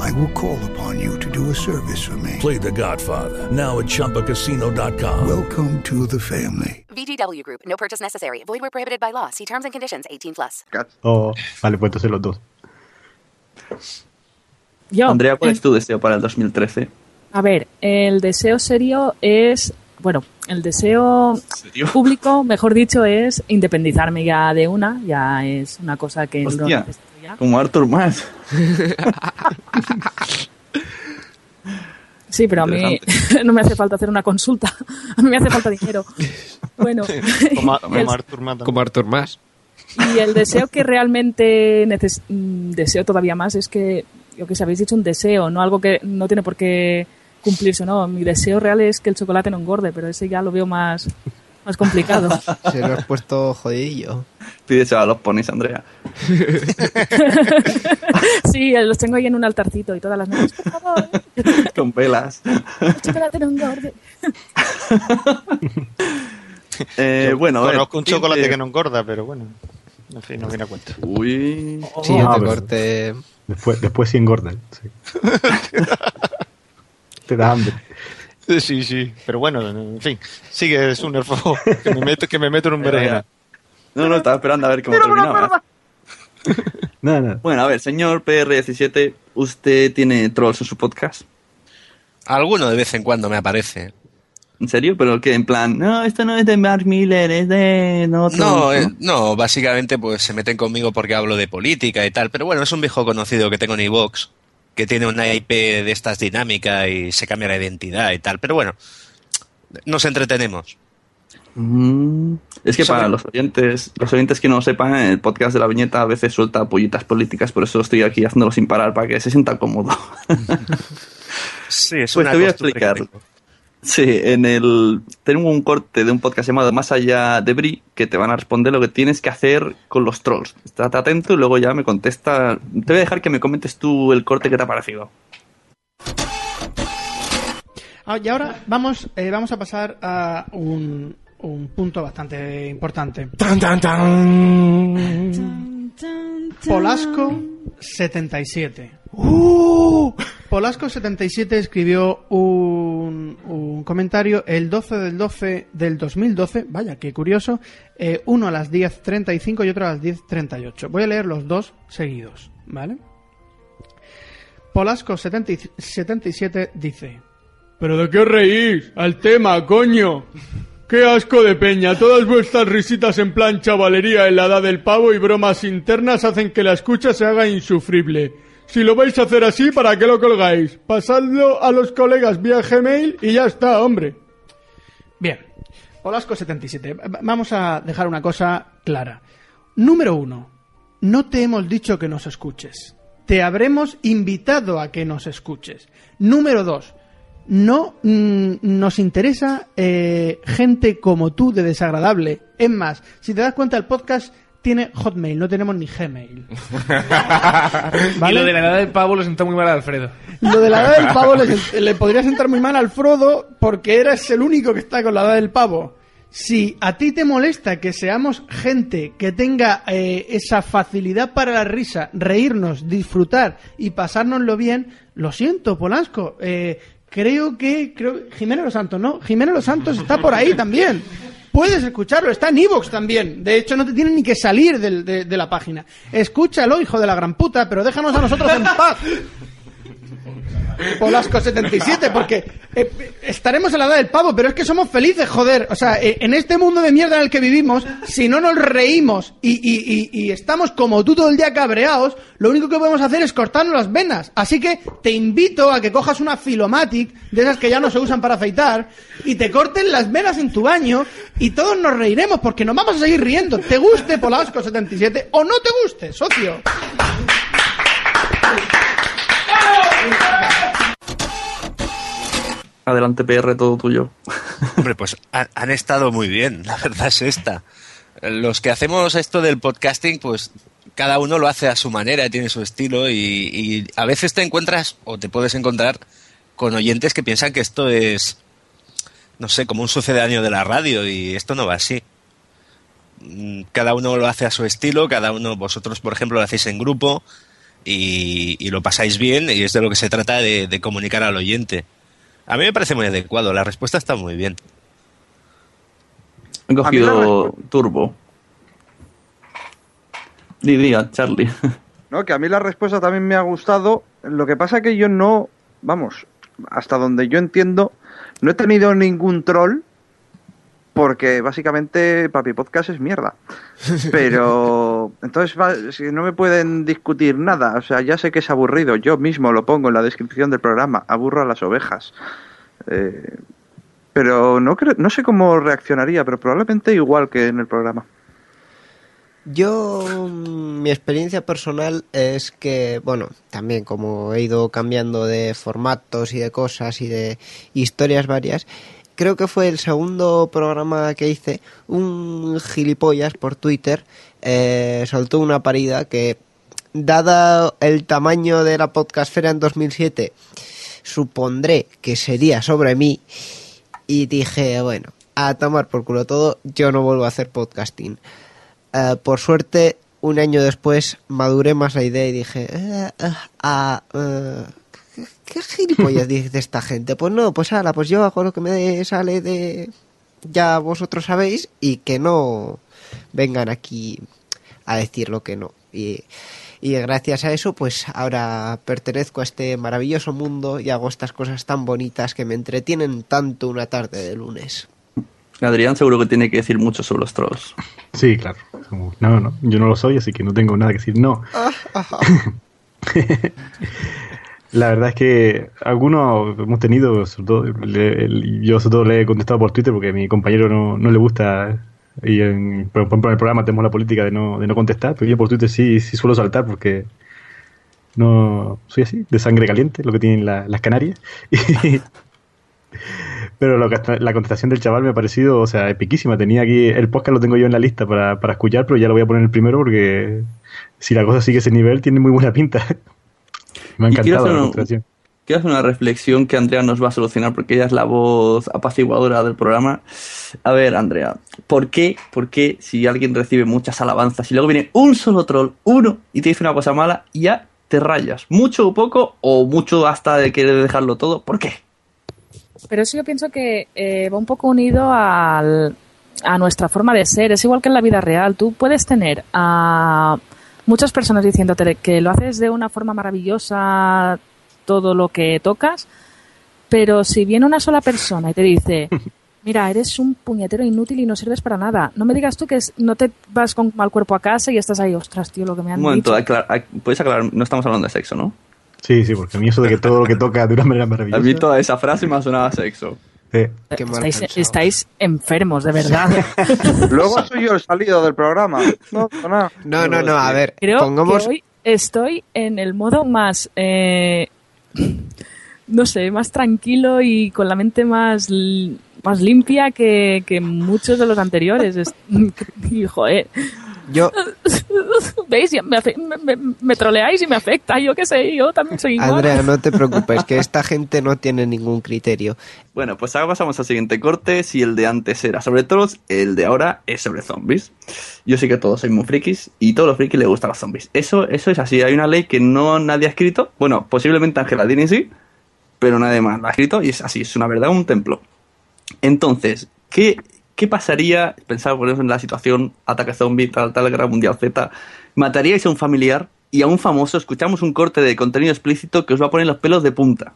I will call upon you to do a service for me. Play The Godfather now at ChumbaCasino.com. Welcome to the family. VGW Group. No purchase necessary. Void were prohibited by law. See terms and conditions. 18 plus. Oh, vale, pues entonces los dos. Yo, Andrea, ¿cuál eh, es tu deseo para el 2013? A ver, el deseo serio es, bueno, el deseo público, mejor dicho, es independizarme ya de una, ya es una cosa que no Hostia, ya. Como Arthur más. Sí, pero a mí no me hace falta hacer una consulta, a mí me hace falta dinero. Bueno, Como, Arthur Mata. Como Arthur más. y el deseo que realmente neces- mm, deseo todavía más es que, yo que sé, habéis dicho un deseo, no algo que no tiene por qué cumplirse, no. Mi deseo real es que el chocolate no engorde, pero ese ya lo veo más, más complicado. Se lo has puesto jodidillo. Pídeselo a los ponis, Andrea. Sí, los tengo ahí en un altarcito y todas las noches. Por favor, Con velas. el chocolate no engorde. Eh, Yo bueno, conozco un ¿quién chocolate te- que no engorda, pero bueno. En fin, no viene a cuento. Uy. Sí, yo Ah, te pero- corté. Después, después sí engordan. sí. Te da hambre. Sí, sí. Pero bueno, en fin. Sigue, favor. Que me meto, que me meto en un berenjena. No, no, estaba esperando a ver cómo terminaba. Nada, nada. Bueno, a ver, señor PR17, ¿usted tiene trolls en su podcast? Alguno de vez en cuando me aparece. ¿En serio? ¿Pero qué? En plan, no, esto no es de Mark Miller, es de... No, No, eh, no, básicamente pues se meten conmigo porque hablo de política y tal, pero bueno, es un viejo conocido que tengo en iVox, que tiene una IP de estas dinámica y se cambia la identidad y tal, pero bueno, nos entretenemos. Mm, Es que para los oyentes, los oyentes que no lo sepan, el podcast de la viñeta a veces suelta pollitas políticas, por eso estoy aquí haciéndolo sin parar, para que se sienta cómodo. Sí, es Pues una te voy a que explicar. tengo. Sí, en el tengo un corte de un podcast llamado Más allá de Bri que te van a responder lo que tienes que hacer con los trolls. Estate atento y luego ya me contesta. Te voy a dejar que me comentes tú el corte que te ha parecido. Ah, y ahora vamos, eh, vamos a pasar a un, un punto bastante importante. Polasco 77. Polasco 77 escribió un, comentario el 12 del 12 del 2012, vaya, qué curioso, eh, uno a las 10.35 y otro a las 10.38. Voy a leer los dos seguidos, ¿vale? Polasco 70 y- 77 dice... ¿Pero de qué os reís? Al tema, coño. ¡Qué asco de peña! Todas vuestras risitas en plan chavalería en la edad del pavo y bromas internas hacen que la escucha se haga insufrible. Si lo vais a hacer así, ¿para qué lo colgáis? Pasadlo a los colegas vía Gmail y ya está, hombre. Bien. Olasco77. Va- Vamos a dejar una cosa clara. Número uno. No te hemos dicho que nos escuches. Te habremos invitado a que nos escuches. Número dos. No mm, nos interesa eh, gente como tú de desagradable. Es más, si te das cuenta, el podcast tiene Hotmail, no tenemos ni Gmail. Y lo de la edad del pavo lo sentó muy mal a Alfredo. Lo de la edad del pavo le, le podría sentar muy mal al Frodo porque eres el único que está con la edad del pavo. Si a ti te molesta que seamos gente que tenga eh, esa facilidad para la risa, reírnos, disfrutar y pasárnoslo bien, lo siento, Polanco. Eh, creo que creo Jiménez Los Santos, ¿no? Jiménez Los Santos está por ahí también. Puedes escucharlo, está en Evox también. De hecho, no te tienen ni que salir de, de la página. Escúchalo, hijo de la gran puta, pero déjanos a nosotros en paz. Polasco 77, porque eh, estaremos en la edad del pavo, pero es que somos felices, joder. O sea, eh, en este mundo de mierda en el que vivimos, si no nos reímos y- y estamos como tú todo el día cabreados, lo único que podemos hacer es cortarnos las venas. Así que te invito a que cojas una Filomatic, de esas que ya no se usan para afeitar, y te corten las venas en tu baño, y todos nos reiremos, porque nos vamos a seguir riendo. Te guste Polasco 77 o no te guste, socio. Adelante, PR, todo tuyo. Hombre, pues han, estado muy bien, la verdad es esta. Los que hacemos esto del podcasting, pues cada uno lo hace a su manera, tiene su estilo y, y a veces te encuentras o te puedes encontrar con oyentes que piensan que esto es, no sé, como un sucedáneo de la radio y esto no va así. Mm, Cada uno lo hace a su estilo, cada uno, vosotros por ejemplo lo hacéis en grupo y, y lo pasáis bien y es de lo que se trata de, de comunicar al oyente. A mí me parece muy adecuado, la respuesta está muy bien. He cogido turbo. Di, diga, Charlie. No, que a mí la respuesta también me ha gustado. Lo que pasa que yo no, vamos, hasta donde yo entiendo, no he tenido ningún troll porque básicamente Papi Podcast es mierda. Pero entonces va- si no me pueden discutir nada, o sea, ya sé que es aburrido, yo mismo lo pongo en la descripción del programa, aburro a las ovejas. Eh, pero no creo, no sé cómo reaccionaría, pero probablemente igual que en el programa. Yo, mi experiencia personal es que, bueno, también como he ido cambiando de formatos y de cosas y de historias varias, creo que fue el segundo programa que hice, un gilipollas por Twitter eh, soltó una parida que, dada el tamaño de la podcastfera en 2007, supondré que sería sobre mí y dije, bueno, a tomar por culo todo, yo no vuelvo a hacer podcasting. Eh, por suerte, un año después maduré más la idea y dije, eh, eh, ah, eh, ¿qué, qué gilipollas dice esta gente? Pues no, pues ala, pues yo hago lo que me sale de... Ya vosotros sabéis y que no vengan aquí a decir lo que no. Y, y gracias a eso, pues ahora pertenezco a este maravilloso mundo y hago estas cosas tan bonitas que me entretienen tanto una tarde de lunes. Adrián seguro que tiene que decir mucho sobre los trolls. Sí, claro. Como, no, no, yo no lo soy, así que no tengo nada que decir. No. La verdad es que algunos hemos tenido, sobre todo, le- el- yo sobre todo le he contestado por Twitter porque mi compañero no, no le gusta. Y en, por ejemplo, en el programa tenemos la política de no, de no contestar, pero yo por Twitter sí, sí suelo saltar porque no soy así, de sangre caliente, lo que tienen la- las Canarias. Pero lo que- la contestación del chaval me ha parecido, o sea, epiquísima. Tenía aquí, el podcast lo tengo yo en la lista para, para escuchar, pero ya lo voy a poner el primero porque si la cosa sigue ese nivel, tiene muy buena pinta. Me ha encantado hacer la contestación. Quiero hacer una reflexión que Andrea nos va a solucionar porque ella es la voz apaciguadora del programa. A ver, Andrea, ¿por qué, por qué si alguien recibe muchas alabanzas y luego viene un solo troll, uno, y te dice una cosa mala, ya te rayas? ¿Mucho o poco? ¿O mucho hasta de querer dejarlo todo? ¿Por qué? Pero eso yo pienso que eh, va un poco unido al- a nuestra forma de ser. Es igual que en la vida real. Tú puedes tener a muchas personas diciéndote que lo haces de una forma maravillosa todo lo que tocas, pero si viene una sola persona y te dice, mira, eres un puñetero inútil y no sirves para nada, no me digas tú que es- no te vas con mal cuerpo a casa y estás ahí, ostras, tío, lo que me han Un momento, dicho. aclar- ac- puedes aclarar, no estamos hablando de sexo, ¿no? Sí, sí, porque a mí eso de que todo lo que toca de una manera maravillosa. A mí toda esa frase me ha sonado a sexo. Sí. Estáis, estáis enfermos, de verdad. Luego soy yo el salido del programa. No, no, No, no, no, a ver, Creo pongamos... que hoy estoy en el modo más, eh, no sé, más tranquilo y con la mente más, más limpia que, que muchos de los anteriores. Es- y, joder. Yo, ¿Veis? Me, afe- me, me- me troleáis y me afecta. Yo qué sé, yo también soy igual. Andrea, no te preocupes, que esta gente no tiene ningún criterio. Bueno, pues ahora pasamos al siguiente corte. Si el de antes era sobre todos, el de ahora es sobre zombies. Yo sé que todos sois muy frikis y todos los frikis les gustan los zombies. Eso, eso es así. Hay una ley que no nadie ha escrito. Bueno, posiblemente Angela Dini sí, pero nadie más la ha escrito y es así. Es una verdad, un templo. Entonces, ¿qué, qué pasaría? Por ejemplo, en la situación ataque zombie, tal, tal, guerra mundial Z. Mataríais a un familiar y a un famoso. Escuchamos un corte de contenido explícito que os va a poner los pelos de punta.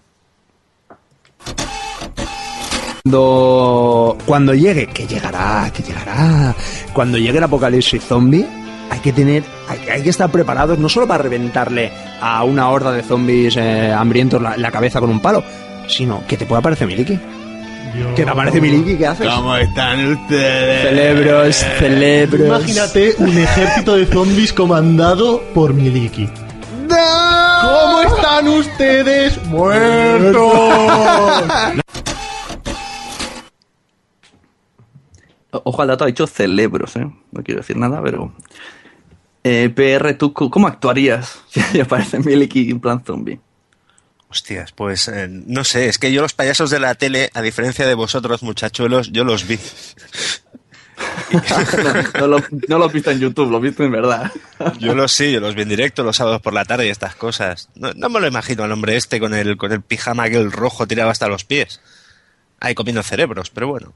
Cuando, llegue, que llegará, que llegará. Cuando llegue el apocalipsis zombie, hay que tener, hay, hay que estar preparados no solo para reventarle a una horda de zombies eh, hambrientos la, la cabeza con un palo, sino que te pueda aparecer Miliki. ¿Qué te aparece Miliki? ¿Qué haces? ¿Cómo están ustedes? Celebros, celebros. Imagínate un ejército de zombies comandado por Miliki. ¿Cómo están ustedes? ¡Muertos! Ojo al dato, ha dicho celebros, ¿eh? No quiero decir nada, pero... Eh, PR, ¿tú cómo actuarías si aparece Miliki en plan zombie? Hostias, pues eh, no sé, es que yo los payasos de la tele, a diferencia de vosotros muchachuelos, yo los vi. no, lo, no en YouTube, lo has visto en verdad. Yo los sí, yo los vi en directo los sábados por la tarde y estas cosas. No, no me lo imagino al hombre este con el, con el pijama aquel rojo tirado hasta los pies. Ahí comiendo cerebros, pero bueno.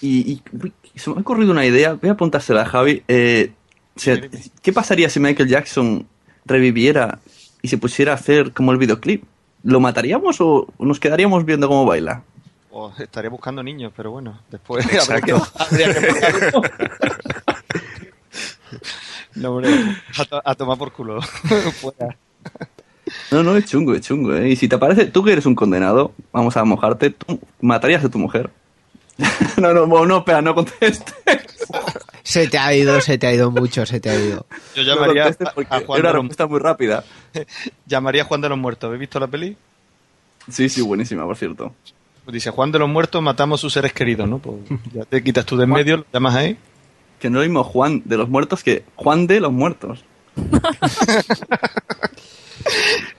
Y, y- uy, se me ha ocurrido una idea, voy a apuntársela a Javi. Eh, o sea, ¿Qué pasaría si Michael Jackson reviviera y se pusiera a hacer como el videoclip? ¿Lo mataríamos o nos quedaríamos viendo cómo baila? O estaría buscando niños, pero bueno, después habría que, habría que. No, hombre, a, to- a tomar por culo. No, no, es chungo, es chungo. ¿eh? Y si te parece, tú que eres un condenado, vamos a mojarte, tú matarías a tu mujer. no, no, no, espera, no contestes. Se te ha ido, se te ha ido mucho, se te ha ido. Yo llamaría No a, a Juan una de los, respuesta muy rápida. llamaría a Juan de los Muertos. ¿Habéis visto la peli? Sí, sí, buenísima, por cierto. Pues dice, Juan de los Muertos, matamos sus seres queridos, ¿no? Pues ya te quitas tú de en medio, lo llamas ahí. Que no es lo mismo Juan de los muertos que Juan de los muertos.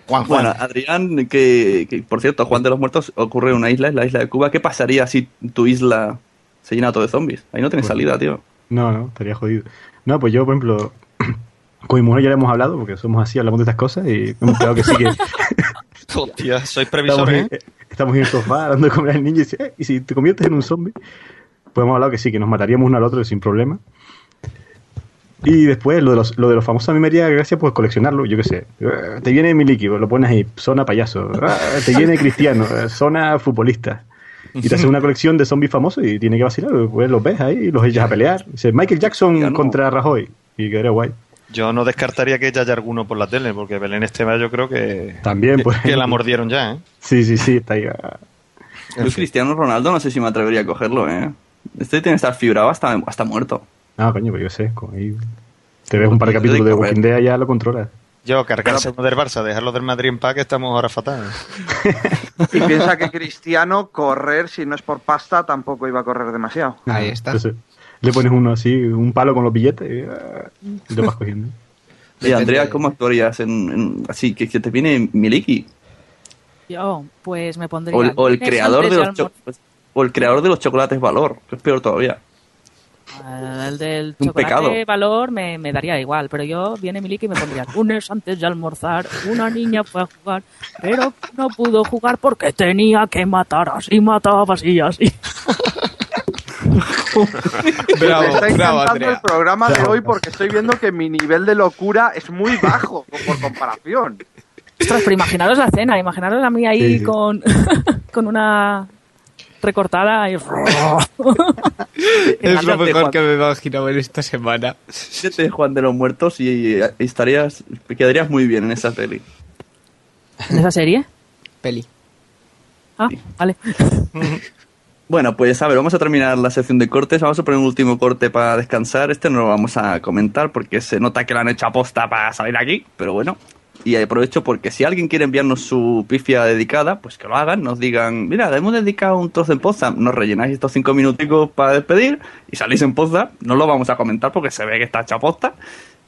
Juan, Bueno, Adrián, que, que, por cierto, Juan de los Muertos ocurre en una isla, es la isla de Cuba. ¿Qué pasaría si tu isla se llena todo de zombies? Ahí no tienes Pues- salida, tío. No, no, estaría jodido. No, pues yo, por ejemplo, con mi mujer ya le hemos hablado, porque somos así, hablamos de estas cosas y hemos quedado que sí que Hostia, sois estamos, previsores, en, ¿eh? estamos en el sofá dando de comer al niño y dice, "Eh, ¿y si te conviertes en un zombie? Pues hemos hablado que sí, que nos mataríamos uno al otro sin problema. Y después, lo de los, lo de los famosos a mí me haría gracia pues coleccionarlo, yo qué sé. Eh, Te viene Miliki, lo pones ahí, zona payaso. Ah, Te viene Cristiano, eh, zona futbolista. Y te hace una colección de zombies famosos y tiene que vacilar, pues los ves ahí y los echas a pelear. Dice, Michael Jackson contra Rajoy. Y quedaría guay. Yo no descartaría que ya haya alguno por la tele, porque Belén Esteban yo creo que, También, pues. que la mordieron ya, ¿eh? Sí, sí, sí, está ahí. ah. Yo, Cristiano Ronaldo, no sé si me atrevería a cogerlo, ¿eh? Este tiene que estar fibrado hasta, hasta muerto. No, coño, pues yo sé. con ahí te ves un par de capítulos de Walking Dead ya lo controlas. Yo, cargarse uno del Barça, dejarlo del Madrid en paz, que estamos ahora fatal. Y piensa que Cristiano correr, si no es por pasta, tampoco iba a correr demasiado. Ahí está. Entonces, le pones uno así, un palo con los billetes y, ah, y lo vas cogiendo. Y Andrea, ¿cómo actuarías en, en- así que, que te viene Miliki? Yo, pues me pondría. O el, o el lunes creador de de los cho- o el creador de los chocolates Valor, que es peor todavía. El del Un chocolate pecado. valor me, me daría igual, pero yo viene Miliki y me pondría lunes antes de almorzar, una niña fue a jugar, pero no pudo jugar porque tenía que matar así, mataba así y así. me está encantando el programa de hoy porque estoy viendo que mi nivel de locura es muy bajo por comparación. Ostras, pero imaginaros la cena, imaginaros a mí ahí Sí, sí. con, con una recortada y... Es lo mejor que me he imaginado en esta semana. Vete, Juan de los Muertos y, y estarías, quedarías muy bien en esa peli. ¿En esa serie? Peli. Ah, vale. Bueno, pues a ver, vamos a terminar la sección de cortes. Vamos a poner un último corte para descansar. Este no lo vamos a comentar porque se nota que lo han hecho aposta para salir aquí, pero bueno. Y aprovecho porque si alguien quiere enviarnos su pifia dedicada, pues que lo hagan, nos digan, mira, hemos dedicado un trozo en poza, nos rellenáis estos cinco minuticos para despedir y salís en poza, no lo vamos a comentar porque se ve que está hecho aposta,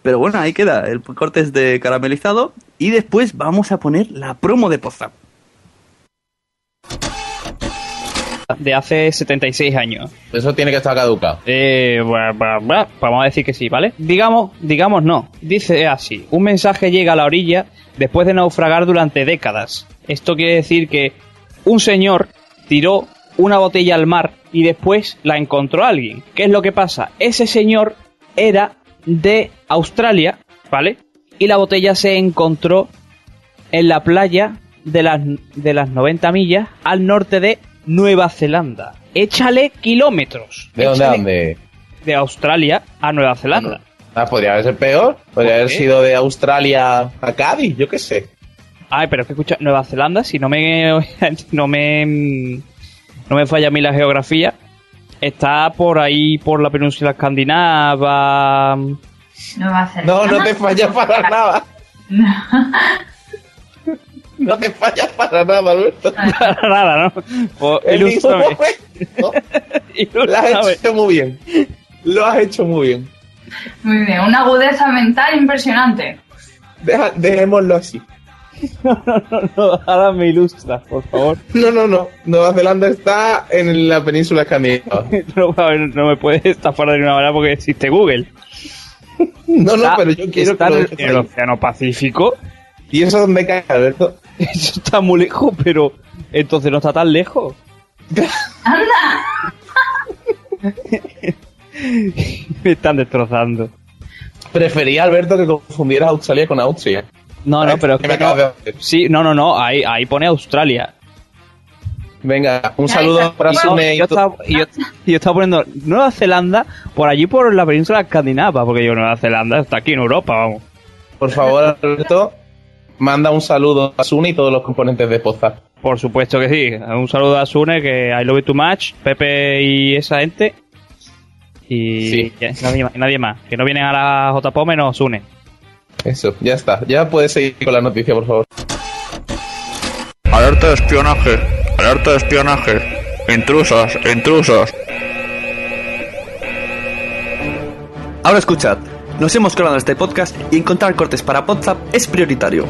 Pero bueno, ahí queda. El corte es de caramelizado. Y después vamos a poner la promo de Pozap. De hace 76 años. Eso tiene que estar caducado. Eh, vamos a decir que sí, ¿vale? Digamos, digamos no. Dice así, un mensaje llega a la orilla después de naufragar durante décadas. Esto quiere decir que un señor tiró una botella al mar y después la encontró alguien. ¿Qué es lo que pasa? Ese señor era de Australia, ¿vale? Y la botella se encontró en la playa de las, de las 90 millas al norte de Nueva Zelanda. Échale kilómetros. ¿De dónde a Échale- dónde? De Australia a Nueva Zelanda. Ah, podría ser peor. Podría haber qué? sido de Australia a Cádiz, yo qué sé. Ay, pero es que escucha, Nueva Zelanda, si no me no me no me falla a mí la geografía, está por ahí por la península escandinava. Nueva Zelanda. No, no te fallas para nada. No te fallas para nada, Alberto. Para nada, ¿no? Pues, ilústrame. momento. Lo has hecho muy bien. Lo has hecho muy bien. Muy bien, una agudeza mental impresionante. Deja- dejémoslo así. No, no, no, ahora me ilustras, por favor. No, no, no. Nueva Zelanda está en la península escandinava. No, a ver, no me puedes estafar de ninguna manera porque existe Google. No, no, Está- pero yo quiero está que lo en el. Océano Pacífico. ¿Y eso dónde cae, Alberto? Eso está muy lejos, pero entonces no está tan lejos. ¡Anda! Me están destrozando. Prefería, Alberto, que confundiera Australia con Austria. No, no, pero es ¿Qué me que no- acabas de hacer? Sí, no, no, no, ahí, ahí pone Australia. Venga, un saludo para Sune y yo, estaba, y yo, y yo estaba poniendo Nueva Zelanda por allí por la península escandinava, porque yo Nueva Zelanda está aquí en Europa, vamos. Por favor, Alberto, manda un saludo a Sune y todos los componentes de Poza. Por supuesto que sí. Un saludo a Sune, que I love you too much, Pepe y esa gente. Y Sí. ya, nadie, más, nadie más. Que no vienen a la JPO menos Sune. Eso, ya está. Ya puedes seguir con la noticia, por favor. Alerta de espionaje, alerta de espionaje. Intrusas, intrusos. Ahora escuchad, nos hemos colado en este podcast y encontrar cortes para WhatsApp es prioritario.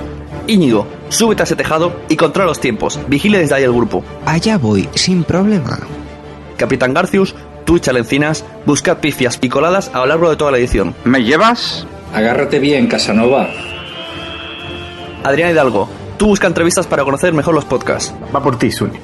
Íñigo, súbete a ese tejado y controla los tiempos. Vigile desde ahí el grupo. Allá voy, sin problema. Capitán Garcius, tú y Chalencinas, buscad pifias y coladas a lo largo de toda la edición. ¿Me llevas? Agárrate bien, Casanova. Adrián Hidalgo, tú busca entrevistas para conocer mejor los podcasts. Va por ti, Sune.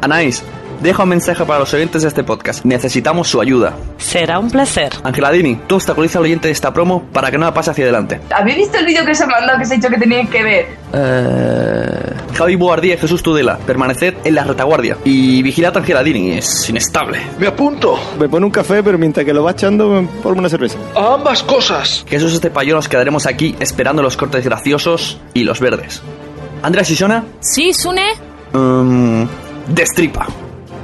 Anaís, deja un mensaje para los oyentes de este podcast. Necesitamos su ayuda. Será un placer. Angela Dini, tú obstaculiza al oyente de esta promo para que no la pase hacia adelante. ¿Habéis visto el vídeo que se mandó que se ha dicho que teníais que ver? Eh... Javi Boardía y Jesús Tudela, permaneced en la retaguardia. Y vigilad a Angela Dini, es inestable. Me apunto. Me pone un café, pero mientras que lo va echando, me pongo una cerveza. Ambas cosas. Jesús Estepayón nos quedaremos aquí esperando los cortes graciosos y los verdes. Andrea Sisona, Sí, Sune. mm, destripa.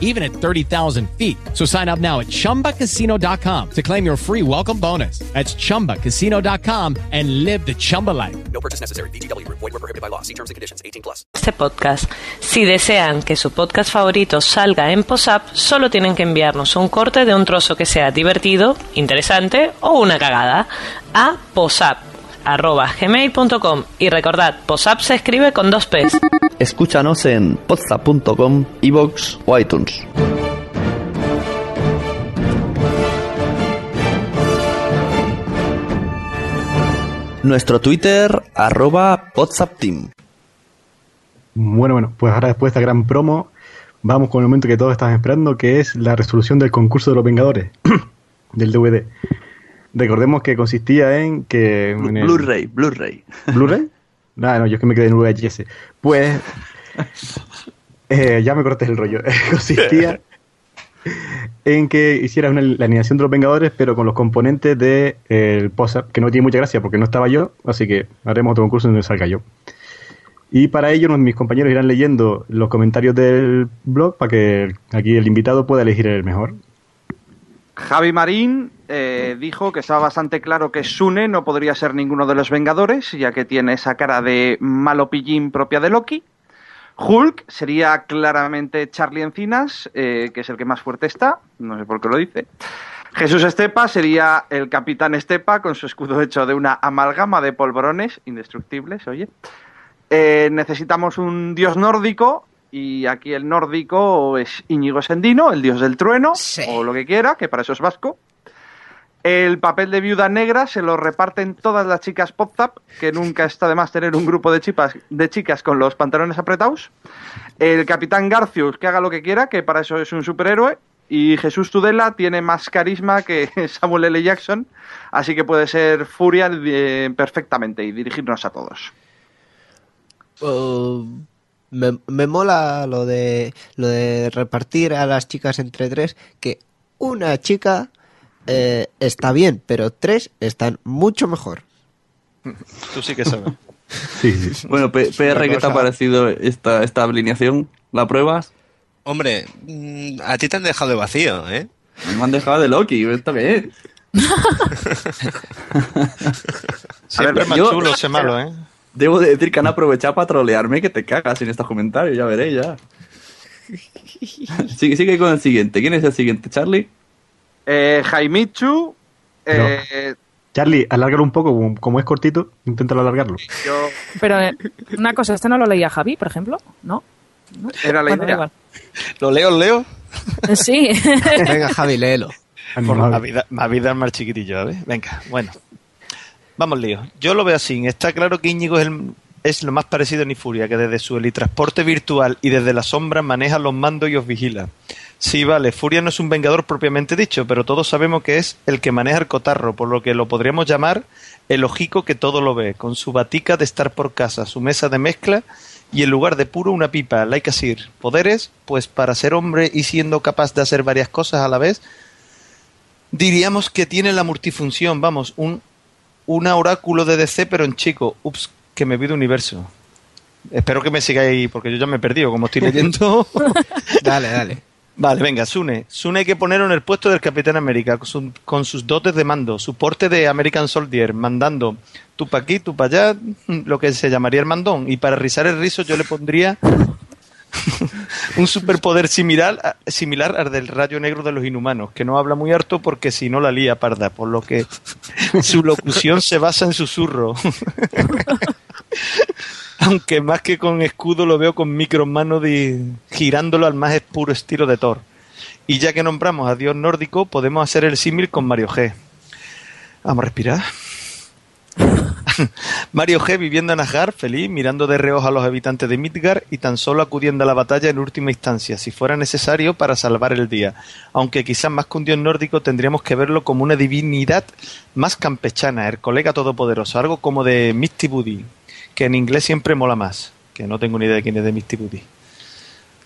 even at 30,000 feet. So sign up now at chumbacasino.com to claim your free welcome bonus. That's chumbacasino.com and live the Chumba life. No purchase necessary. VGW Group. Void were prohibited by law. See terms and conditions. 18 plus. este podcast. Si desean que su podcast favorito salga en POSAP, solo tienen que enviarnos un corte de un trozo que sea divertido, interesante o una cagada a posap.gmail.com y recordad, POSAP se escribe con dos P's. Escúchanos en podza.com, iVoox o iTunes. Nuestro Twitter, arroba PodZapTeam. Bueno, bueno, pues ahora después de esta gran promo, vamos con el momento que todos estaban esperando, que es la resolución del concurso de los Vengadores, del DVD. Recordemos que consistía en que... Blu-ray, Blu-ray. ¿Blu-ray? No, no, yo es que me quedé en VHS. Pues... eh, ya me corté el rollo. consistía en que hicieras una, la animación de los Vengadores, pero con los componentes de eh, el que no tiene mucha gracia porque no estaba yo, así que haremos otro concurso donde salga yo. Y para ello mis compañeros irán leyendo los comentarios del blog para que aquí el invitado pueda elegir el mejor. Javi Marín eh, dijo que estaba bastante claro que Sune no podría ser ninguno de los Vengadores, ya que tiene esa cara de malo pillín propia de Loki. Hulk sería claramente Charlie Encinas, eh, que es el que más fuerte está, no sé por qué lo dice. Jesús Estepa sería el Capitán Estepa con su escudo hecho de una amalgama de polvorones indestructibles, oye. Eh, necesitamos un dios nórdico y aquí el nórdico es Íñigo Sendino, el dios del trueno, o lo que quiera, que para eso es vasco. El papel de viuda negra se lo reparten todas las chicas pop-tap, que nunca está de más tener un grupo de, chipas, de chicas con los pantalones apretados. El capitán Garcius, que haga lo que quiera, que para eso es un superhéroe. Y Jesús Tudela tiene más carisma que Samuel L. Jackson, así que puede ser Furia eh, perfectamente y dirigirnos a todos. Uh, me, me mola lo de lo de repartir a las chicas entre tres, que una chica eh, está bien, pero tres están mucho mejor. Tú sí que sabes. Bueno, P- PR, ¿qué te ha parecido esta, esta alineación? ¿La pruebas? Hombre, mm, a ti te han dejado de vacío, ¿eh? Me han dejado de Loki, ¿esto qué es? Siempre es más chulo ese malo, ¿eh? Debo de decir que han aprovechado para trolearme que te cagas en estos comentarios, ya veré, ya. sigue, sigue con el siguiente. ¿Quién es el siguiente, Charlie? Eh, Jaimichu, eh, Charlie, alárgalo un poco, como- como es cortito, inténtalo alargarlo. yo- Pero eh, una cosa, ¿este no lo leía Javi, por ejemplo? ¿No? ¿No? Era la Bueno, idea. igual. ¿Lo leo, lo leo? Sí. Venga, Javi, léelo. Por la vida, vida más chiquitillo, ¿ves? Venga, bueno. Vamos, lío. Yo lo veo así. Está claro que Íñigo es, el- es lo más parecido a Nifuria, que desde su helitransporte virtual y desde la sombra maneja los mandos y os vigila. Sí, vale, Furia no es un vengador propiamente dicho, pero todos sabemos que es el que maneja el cotarro, por lo que lo podríamos llamar el ojico que todo lo ve, con su batica de estar por casa, su mesa de mezcla y en lugar de puro una pipa, like asir. Poderes, pues para ser hombre y siendo capaz de hacer varias cosas a la vez, diríamos que tiene la multifunción, vamos, un, un oráculo de DC pero en chico. Ups, que me vi de universo. Espero que me sigáis, porque yo ya me he perdido, como estoy leyendo. Dale, dale. Vale, venga, Sune. Sune hay que ponerlo en el puesto del Capitán América, con, su- con sus dotes de mando, su porte de American Soldier, mandando tú pa' aquí, tú pa' allá, lo que se llamaría el mandón. Y para rizar el rizo yo le pondría un superpoder similar, similar al del rayo negro de los inhumanos, que no habla muy harto porque si no la lía parda, por lo que su locución se basa en susurro. Aunque más que con escudo lo veo con micro mano de, girándolo al más puro estilo de Thor. Y ya que nombramos a Dios nórdico, podemos hacer el símil con Mario G. Vamos a respirar. Mario G viviendo en Asgard, feliz, mirando de reojo a los habitantes de Midgard y tan solo acudiendo a la batalla en última instancia, si fuera necesario, para salvar el día. Aunque quizás más que un dios nórdico tendríamos que verlo como una divinidad más campechana, el colega todopoderoso, algo como de Misty Buddy, que en inglés siempre mola más, que no tengo ni idea de quién es de Misty Buddy.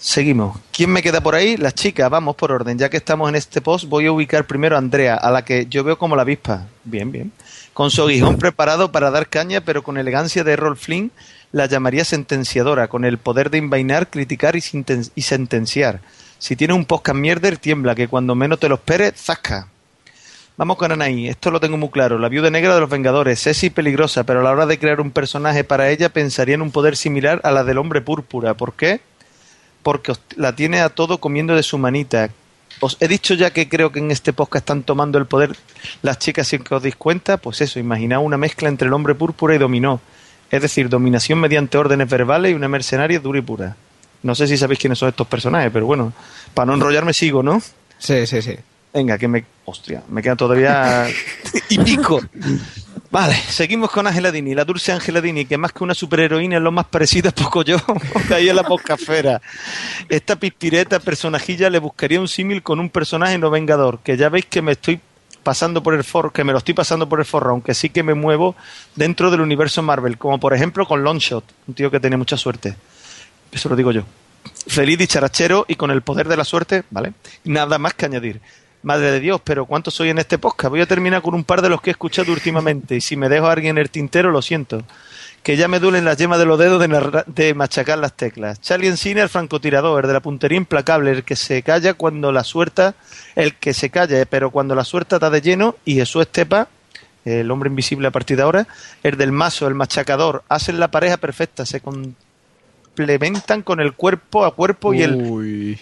Seguimos. ¿Quién me queda por ahí? Las chicas, vamos por orden. Ya que estamos en este post, voy a ubicar primero a Andrea, a la que yo veo como la avispa. Bien, bien. Con su aguijón preparado para dar caña, pero con elegancia de Errol Flynn, la llamaría sentenciadora, con el poder de envainar, criticar y sentenciar. Si tiene un podcast mierder, tiembla, que cuando menos te lo esperes, zasca. Vamos con Anaí, esto lo tengo muy claro. La viuda negra de los Vengadores, sexy y peligrosa, pero a la hora de crear un personaje para ella pensaría en un poder similar a la del hombre púrpura. ¿Por qué? Porque os- la tiene a todo comiendo de su manita. Os he dicho ya que creo que en este podcast están tomando el poder las chicas sin que os deis cuenta. Pues eso, imaginaos una mezcla entre el hombre púrpura y dominó. Es decir, dominación mediante órdenes verbales y una mercenaria dura y pura. No sé si sabéis quiénes son estos personajes, pero bueno, para no enrollarme sigo, ¿no? Sí, sí, sí. Venga, que me... Hostia, me queda todavía... y pico. Vale, seguimos con Ángela Dini, la dulce Ángela Dini, que más que una superheroína es lo más parecida a poco yo, que ahí en la poscafera. Esta pispireta personajilla le buscaría un símil con un personaje no vengador, que ya veis que me estoy pasando por el forro, que me lo estoy pasando por el forro, aunque sí que me muevo dentro del universo Marvel, como por ejemplo con Longshot, un tío que tiene mucha suerte. Eso lo digo yo. Feliz dicharachero y con el poder de la suerte, ¿vale? Nada más que añadir. Madre de Dios, pero ¿cuánto soy en este podcast? Voy a terminar con un par de los que he escuchado últimamente y si me dejo a alguien el tintero, lo siento. que ya me duelen las yemas de los dedos de, machacar las teclas. Charlie Encina, el francotirador, el de la puntería implacable, el que se calla cuando la suelta, el que se calla, pero cuando la suelta está de lleno, y Jesús Estepa, el hombre invisible a partir de ahora, el del mazo, el machacador, hacen la pareja perfecta, se complementan con el cuerpo a cuerpo y el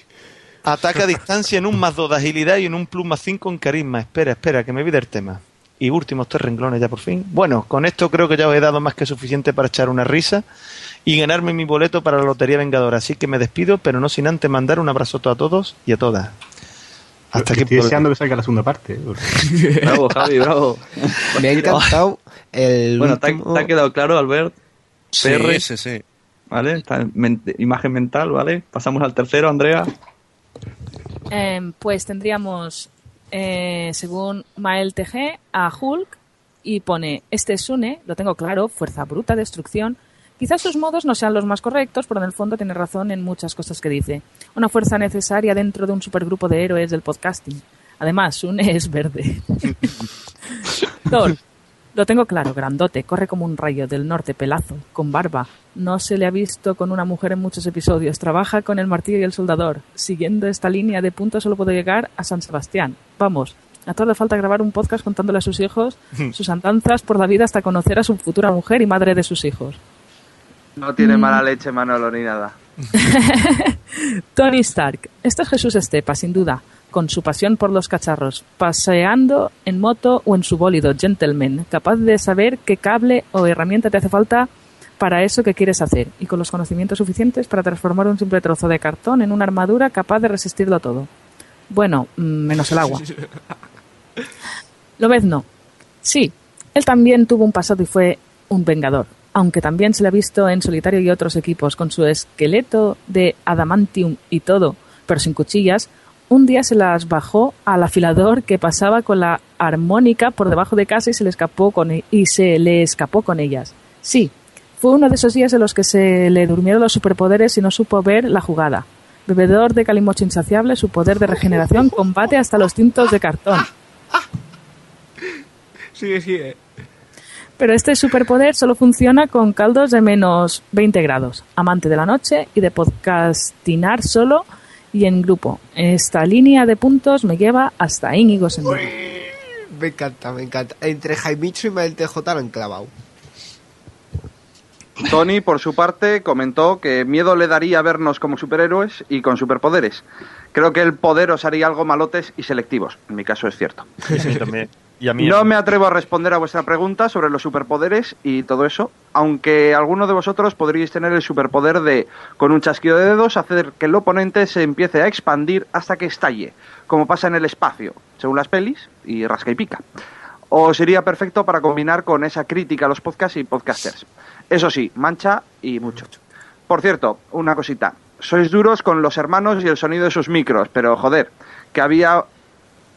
ataque a distancia en un más 2 de agilidad y en un plus más 5 en carisma. Espera, espera, que me vi del tema. Y últimos tres renglones ya por fin. Bueno, con esto creo que ya os he dado más que suficiente para echar una risa y ganarme mi boleto para la Lotería Vengadora. Así que me despido, pero no sin antes mandar un abrazoto a todos y a todas. Hasta aquí Estoy deseando que salga la segunda parte. Bravo, Javi, bravo. Me ha encantado el Bueno, ¿te ha, último- te ha quedado claro, Albert? Sí, PR, sí, sí. ¿Vale? Imagen mental, ¿vale? Pasamos al tercero, Andrea. Em, pues tendríamos, eh, según Mael TG, a Hulk y pone, este es Sune, lo tengo claro, fuerza bruta, destrucción. Quizás sus modos no sean los más correctos, pero en el fondo tiene razón en muchas cosas que dice. Una fuerza necesaria dentro de un supergrupo de héroes del podcasting. Además, Sune es verde. Thor, lo tengo claro, grandote, corre como un rayo del norte, pelazo, con barba. No se le ha visto con una mujer en muchos episodios. Trabaja con el martillo y el soldador. Siguiendo esta línea de puntos solo puedo llegar a San Sebastián. Vamos, a todos le falta grabar un podcast contándole a sus hijos sus andanzas por la vida hasta conocer a su futura mujer y madre de sus hijos. No tiene Mm. mala leche Manolo ni nada. Tony Stark. Esto es Jesús Estepa, sin duda, con su pasión por los cacharros, paseando en moto o en su bólido, gentleman, capaz de saber qué cable o herramienta te hace falta para eso que quieres hacer y con los conocimientos suficientes para transformar un simple trozo de cartón en una armadura capaz de resistirlo todo. Bueno, mm, menos el agua. Lobezno. Sí, él también tuvo un pasado y fue un vengador, aunque también se le ha visto en solitario y otros equipos con su esqueleto de adamantium y todo, pero sin cuchillas. Un día se las bajó al afilador que pasaba con la armónica por debajo de casa y se le escapó con e- y se le escapó con ellas. Sí, fue uno de esos días en los que se le durmieron los superpoderes y no supo ver la jugada. Bebedor de calimocho insaciable, su poder de regeneración combate hasta los tintos de cartón. Sigue, sigue. Pero este superpoder solo funciona con caldos de menos 20 grados. Amante de la noche y de podcastinar solo y en grupo. Esta línea de puntos me lleva hasta Íñigo Sendero. Me encanta, me encanta. Entre Jaimicho y Mael TJ lo han clavado. Tony, por su parte, comentó que miedo le daría vernos como superhéroes y con superpoderes. Creo que el poder os haría algo malotes y selectivos. En mi caso es cierto. A mí también. Y a mí No me atrevo a responder a vuestra pregunta sobre los superpoderes y todo eso, aunque alguno de vosotros podríais tener el superpoder de, con un chasquido de dedos, hacer que el oponente se empiece a expandir hasta que estalle, como pasa en el espacio, según las pelis, y rasca y pica. O sería perfecto para combinar con esa crítica a los podcasts y podcasters. Eso sí, mancha y mucho. Por cierto, una cosita. Sois duros con los hermanos y el sonido de sus micros, pero joder, que había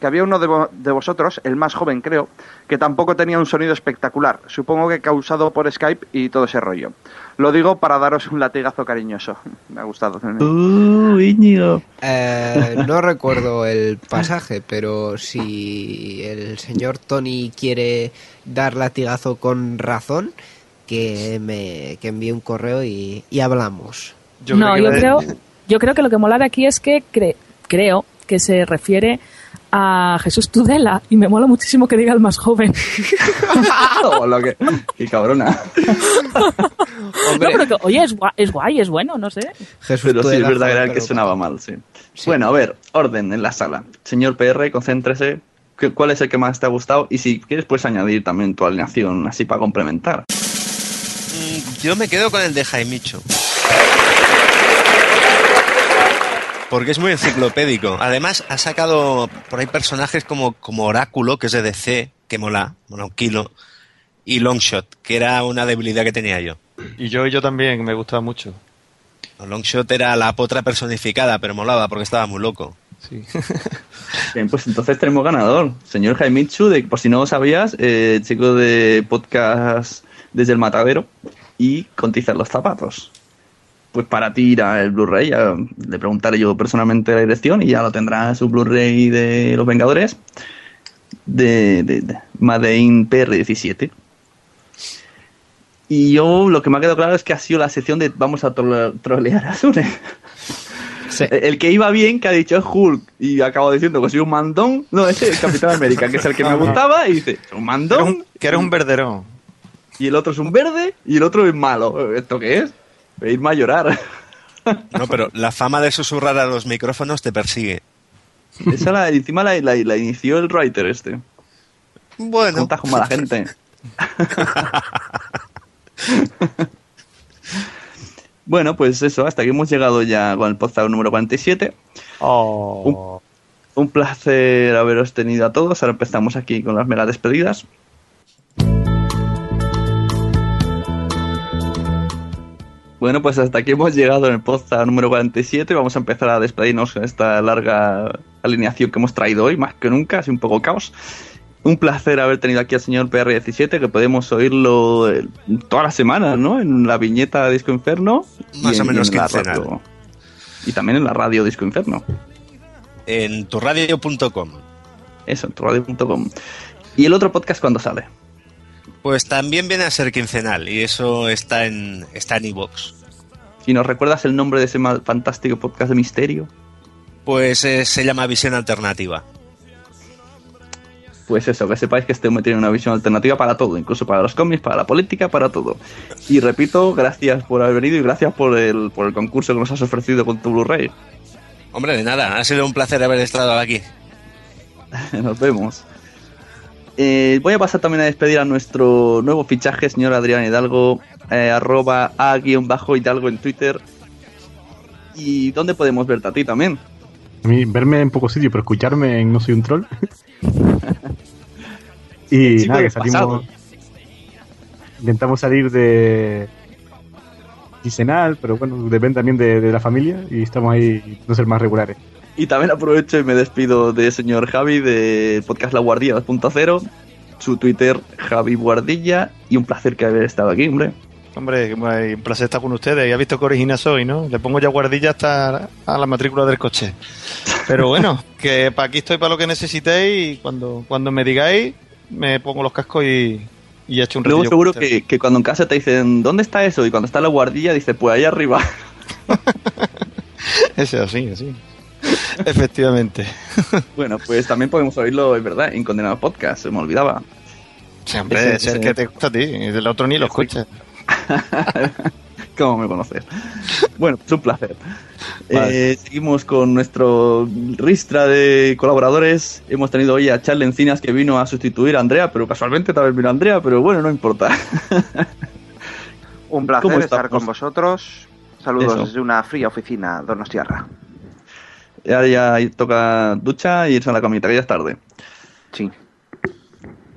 que había uno de, vo- de vosotros, el más joven creo, que tampoco tenía un sonido espectacular, supongo que causado por Skype y todo ese rollo. Lo digo para daros un latigazo cariñoso. Me ha gustado. Uh, Íñigo. Eh, no recuerdo el pasaje, pero si el señor Tony quiere dar latigazo con razón, que me que envíe un correo y, y hablamos. no, yo creo, yo creo que lo que mola de aquí es que cre- creo que se refiere a Jesús Tudela y me mola muchísimo que diga el más joven. Hola, qué, qué cabrona. No, pero que, oye, es guay, es guay, es bueno, no sé. Jesús Pero sí, es Tudela, verdad que era el que sonaba mal, sí. Bueno, a ver, orden en la sala. Señor PR, concéntrese. ¿Qué- ¿Cuál es el que más te ha gustado? Y si quieres, puedes añadir también tu alineación, así para complementar. Mm, Yo me quedo con el de Jaimicho. Porque es muy enciclopédico. Además, ha sacado por ahí personajes como, como Oráculo, que es de DC, que mola, mola un kilo, y Longshot, que era una debilidad que tenía yo. Y yo, yo también, me gustaba mucho. Longshot era la potra personificada, pero molaba porque estaba muy loco. Sí. Bien, pues entonces tenemos ganador. Señor Jaimichu, de, por si no lo sabías, eh, chico de podcast desde el matadero y contizar los zapatos. Pues para ti irá el Blu-ray, ya le preguntaré yo personalmente la dirección y ya lo tendrá su Blu-ray de Los Vengadores de, de, de Made in PR17. Y yo lo que me ha quedado claro es que ha sido la sección de vamos a tro- trolear a Sune. El que iba bien, que ha dicho es Hulk, y acabo diciendo que soy un mandón. No, ese es el Capitán América, que es el que me gustaba, y dice, un mandón. Que eres un verderón. Y el otro es un verde, y el otro es malo. ¿Esto qué es? Irme a llorar. No, pero la fama de susurrar a los micrófonos te persigue. Esa la, encima la, la- la inició el writer este. Bueno. Contas como a la gente. bueno, pues eso, hasta aquí hemos llegado ya con el podcast número 47. Un, un placer haberos tenido a todos. Ahora empezamos aquí con las mega despedidas. Bueno, pues hasta aquí hemos llegado en el podcast número 47. Vamos a empezar a despedirnos con esta larga alineación que hemos traído hoy, más que nunca, así un poco caos. Un placer haber tenido aquí al señor PR17, que podemos oírlo eh, todas las semanas, ¿no? En la viñeta Disco Inferno. Más y o en- menos en la radio- Y también en la radio Disco Inferno. En turradio.com. Eso, en turradio.com. ¿Y el otro podcast cuándo sale? Pues también viene a ser quincenal y eso está en está en. ¿Y nos recuerdas el nombre de ese fantástico podcast de misterio? Pues eh, se llama Visión Alternativa. Pues eso, que sepáis que este hombre tiene una visión alternativa para todo, incluso para los cómics, para la política, para todo. Y repito, gracias por haber venido y gracias por el, por el concurso que nos has ofrecido con tu Blu-ray. Hombre, de nada, ha sido un placer haber estado aquí. Nos vemos. Eh, voy a pasar también a despedir a nuestro nuevo fichaje, señor Adrián Hidalgo, eh, arroba a-hidalgo en Twitter. ¿Y dónde podemos verte a ti también? A mí, verme en pocos sitios, pero escucharme en No Soy un Troll. y nada, que salimos. pasado. Intentamos salir de. quincenal, pero bueno, depende también de, de la familia y estamos ahí no ser más regulares. Y también aprovecho y me despido de señor Javi del podcast La Guardilla 2.0, su Twitter Javi Guardilla y un placer que haber estado aquí, hombre. Hombre, un placer estar con ustedes. Ya has visto que original soy, ¿no? Le pongo ya guardilla hasta a la matrícula del coche. Pero bueno, que para aquí estoy para lo que necesitéis y cuando, cuando me digáis, me pongo los cascos y, y echo un Luego seguro que, que cuando en casa te dicen, ¿dónde está eso? Y cuando está la guardilla dice, pues ahí arriba. Ese así, así. Efectivamente. bueno, pues también podemos oírlo, es verdad, en Condenado Podcast, se me olvidaba. Sí, hombre, Ese- ese es el que te gusta a ti, y del otro ni lo escuchas. ¿Cómo me conoces? Bueno, es un placer. Vale. Eh, seguimos con nuestro ristra de colaboradores. Hemos tenido hoy a Charles Encinas que vino a sustituir a Andrea, pero casualmente también vino Andrea, pero bueno, no importa. Un placer ¿Cómo estar con vosotros. Saludos Eso. desde una fría oficina donostiarra. Ya, ya toca ducha y irse a la camita, que ya es tarde. Sí.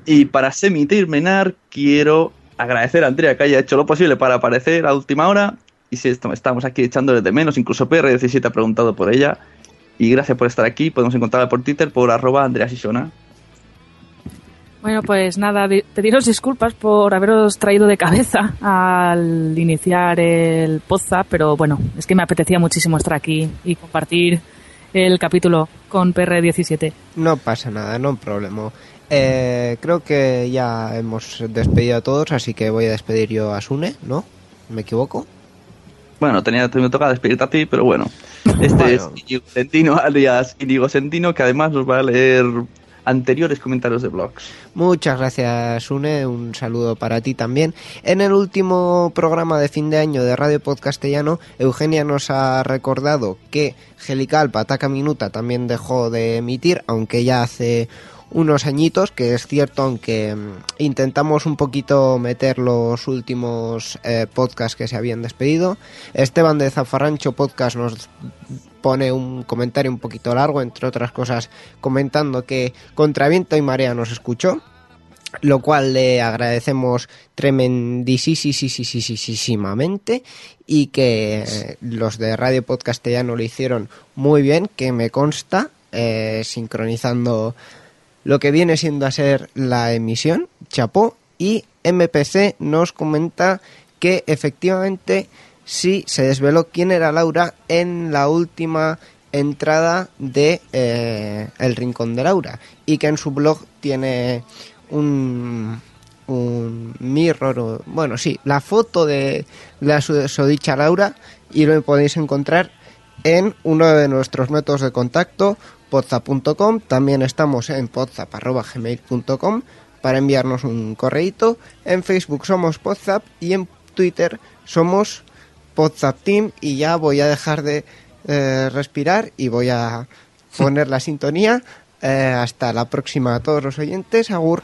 Y para semi-terminar, quiero agradecer a Andrea que haya hecho lo posible para aparecer a última hora. Y si esto- estamos aquí echándole de menos, incluso PR17 ha preguntado por ella. Y gracias por estar aquí. Podemos encontrarla por Twitter por arroba Andrea Sisona. Bueno, pues nada, di- pediros disculpas por haberos traído de cabeza al iniciar el podcast, pero bueno, es que me apetecía muchísimo estar aquí y compartir el capítulo con PR17. No pasa nada, no hay problema. Eh, creo que ya hemos despedido a todos, así que voy a despedir yo a Sune, ¿no? ¿Me equivoco? Bueno, tenía, me toca despedirte a ti, pero bueno. Este es Íñigo Sentino, alias Íñigo Sentino, que además nos va a leer anteriores comentarios de blogs. Muchas gracias, Sune. Un saludo para ti también. En el último programa de fin de año de Radio Podcastellano, Eugenia nos ha recordado que Gelical Pataca Minuta también dejó de emitir, aunque ya hace unos añitos, que es cierto, aunque mm, intentamos un poquito meter los últimos eh, podcasts que se habían despedido. Esteban de Zafarrancho Podcast nos pone un comentario un poquito largo, entre otras cosas, comentando que contra viento y marea nos escuchó, lo cual le agradecemos tremendísimamente y que eh, los de Radio Podcastellano lo hicieron muy bien, que me consta, eh, sincronizando lo que viene siendo a ser la emisión, chapó, y MPC nos comenta que efectivamente sí se desveló quién era Laura en la última entrada de eh, El Rincón de Laura y que en su blog tiene un un mirror, o, bueno, sí, la foto de la susodicha Laura y lo podéis encontrar en uno de nuestros métodos de contacto, podzap.com. También estamos en podzap.gmail.com para enviarnos un correíto. En Facebook somos Podzap y en Twitter somos Podzap Team. Y ya voy a dejar de eh, respirar y voy a poner la sintonía. Eh, hasta la próxima a todos los oyentes. Agur.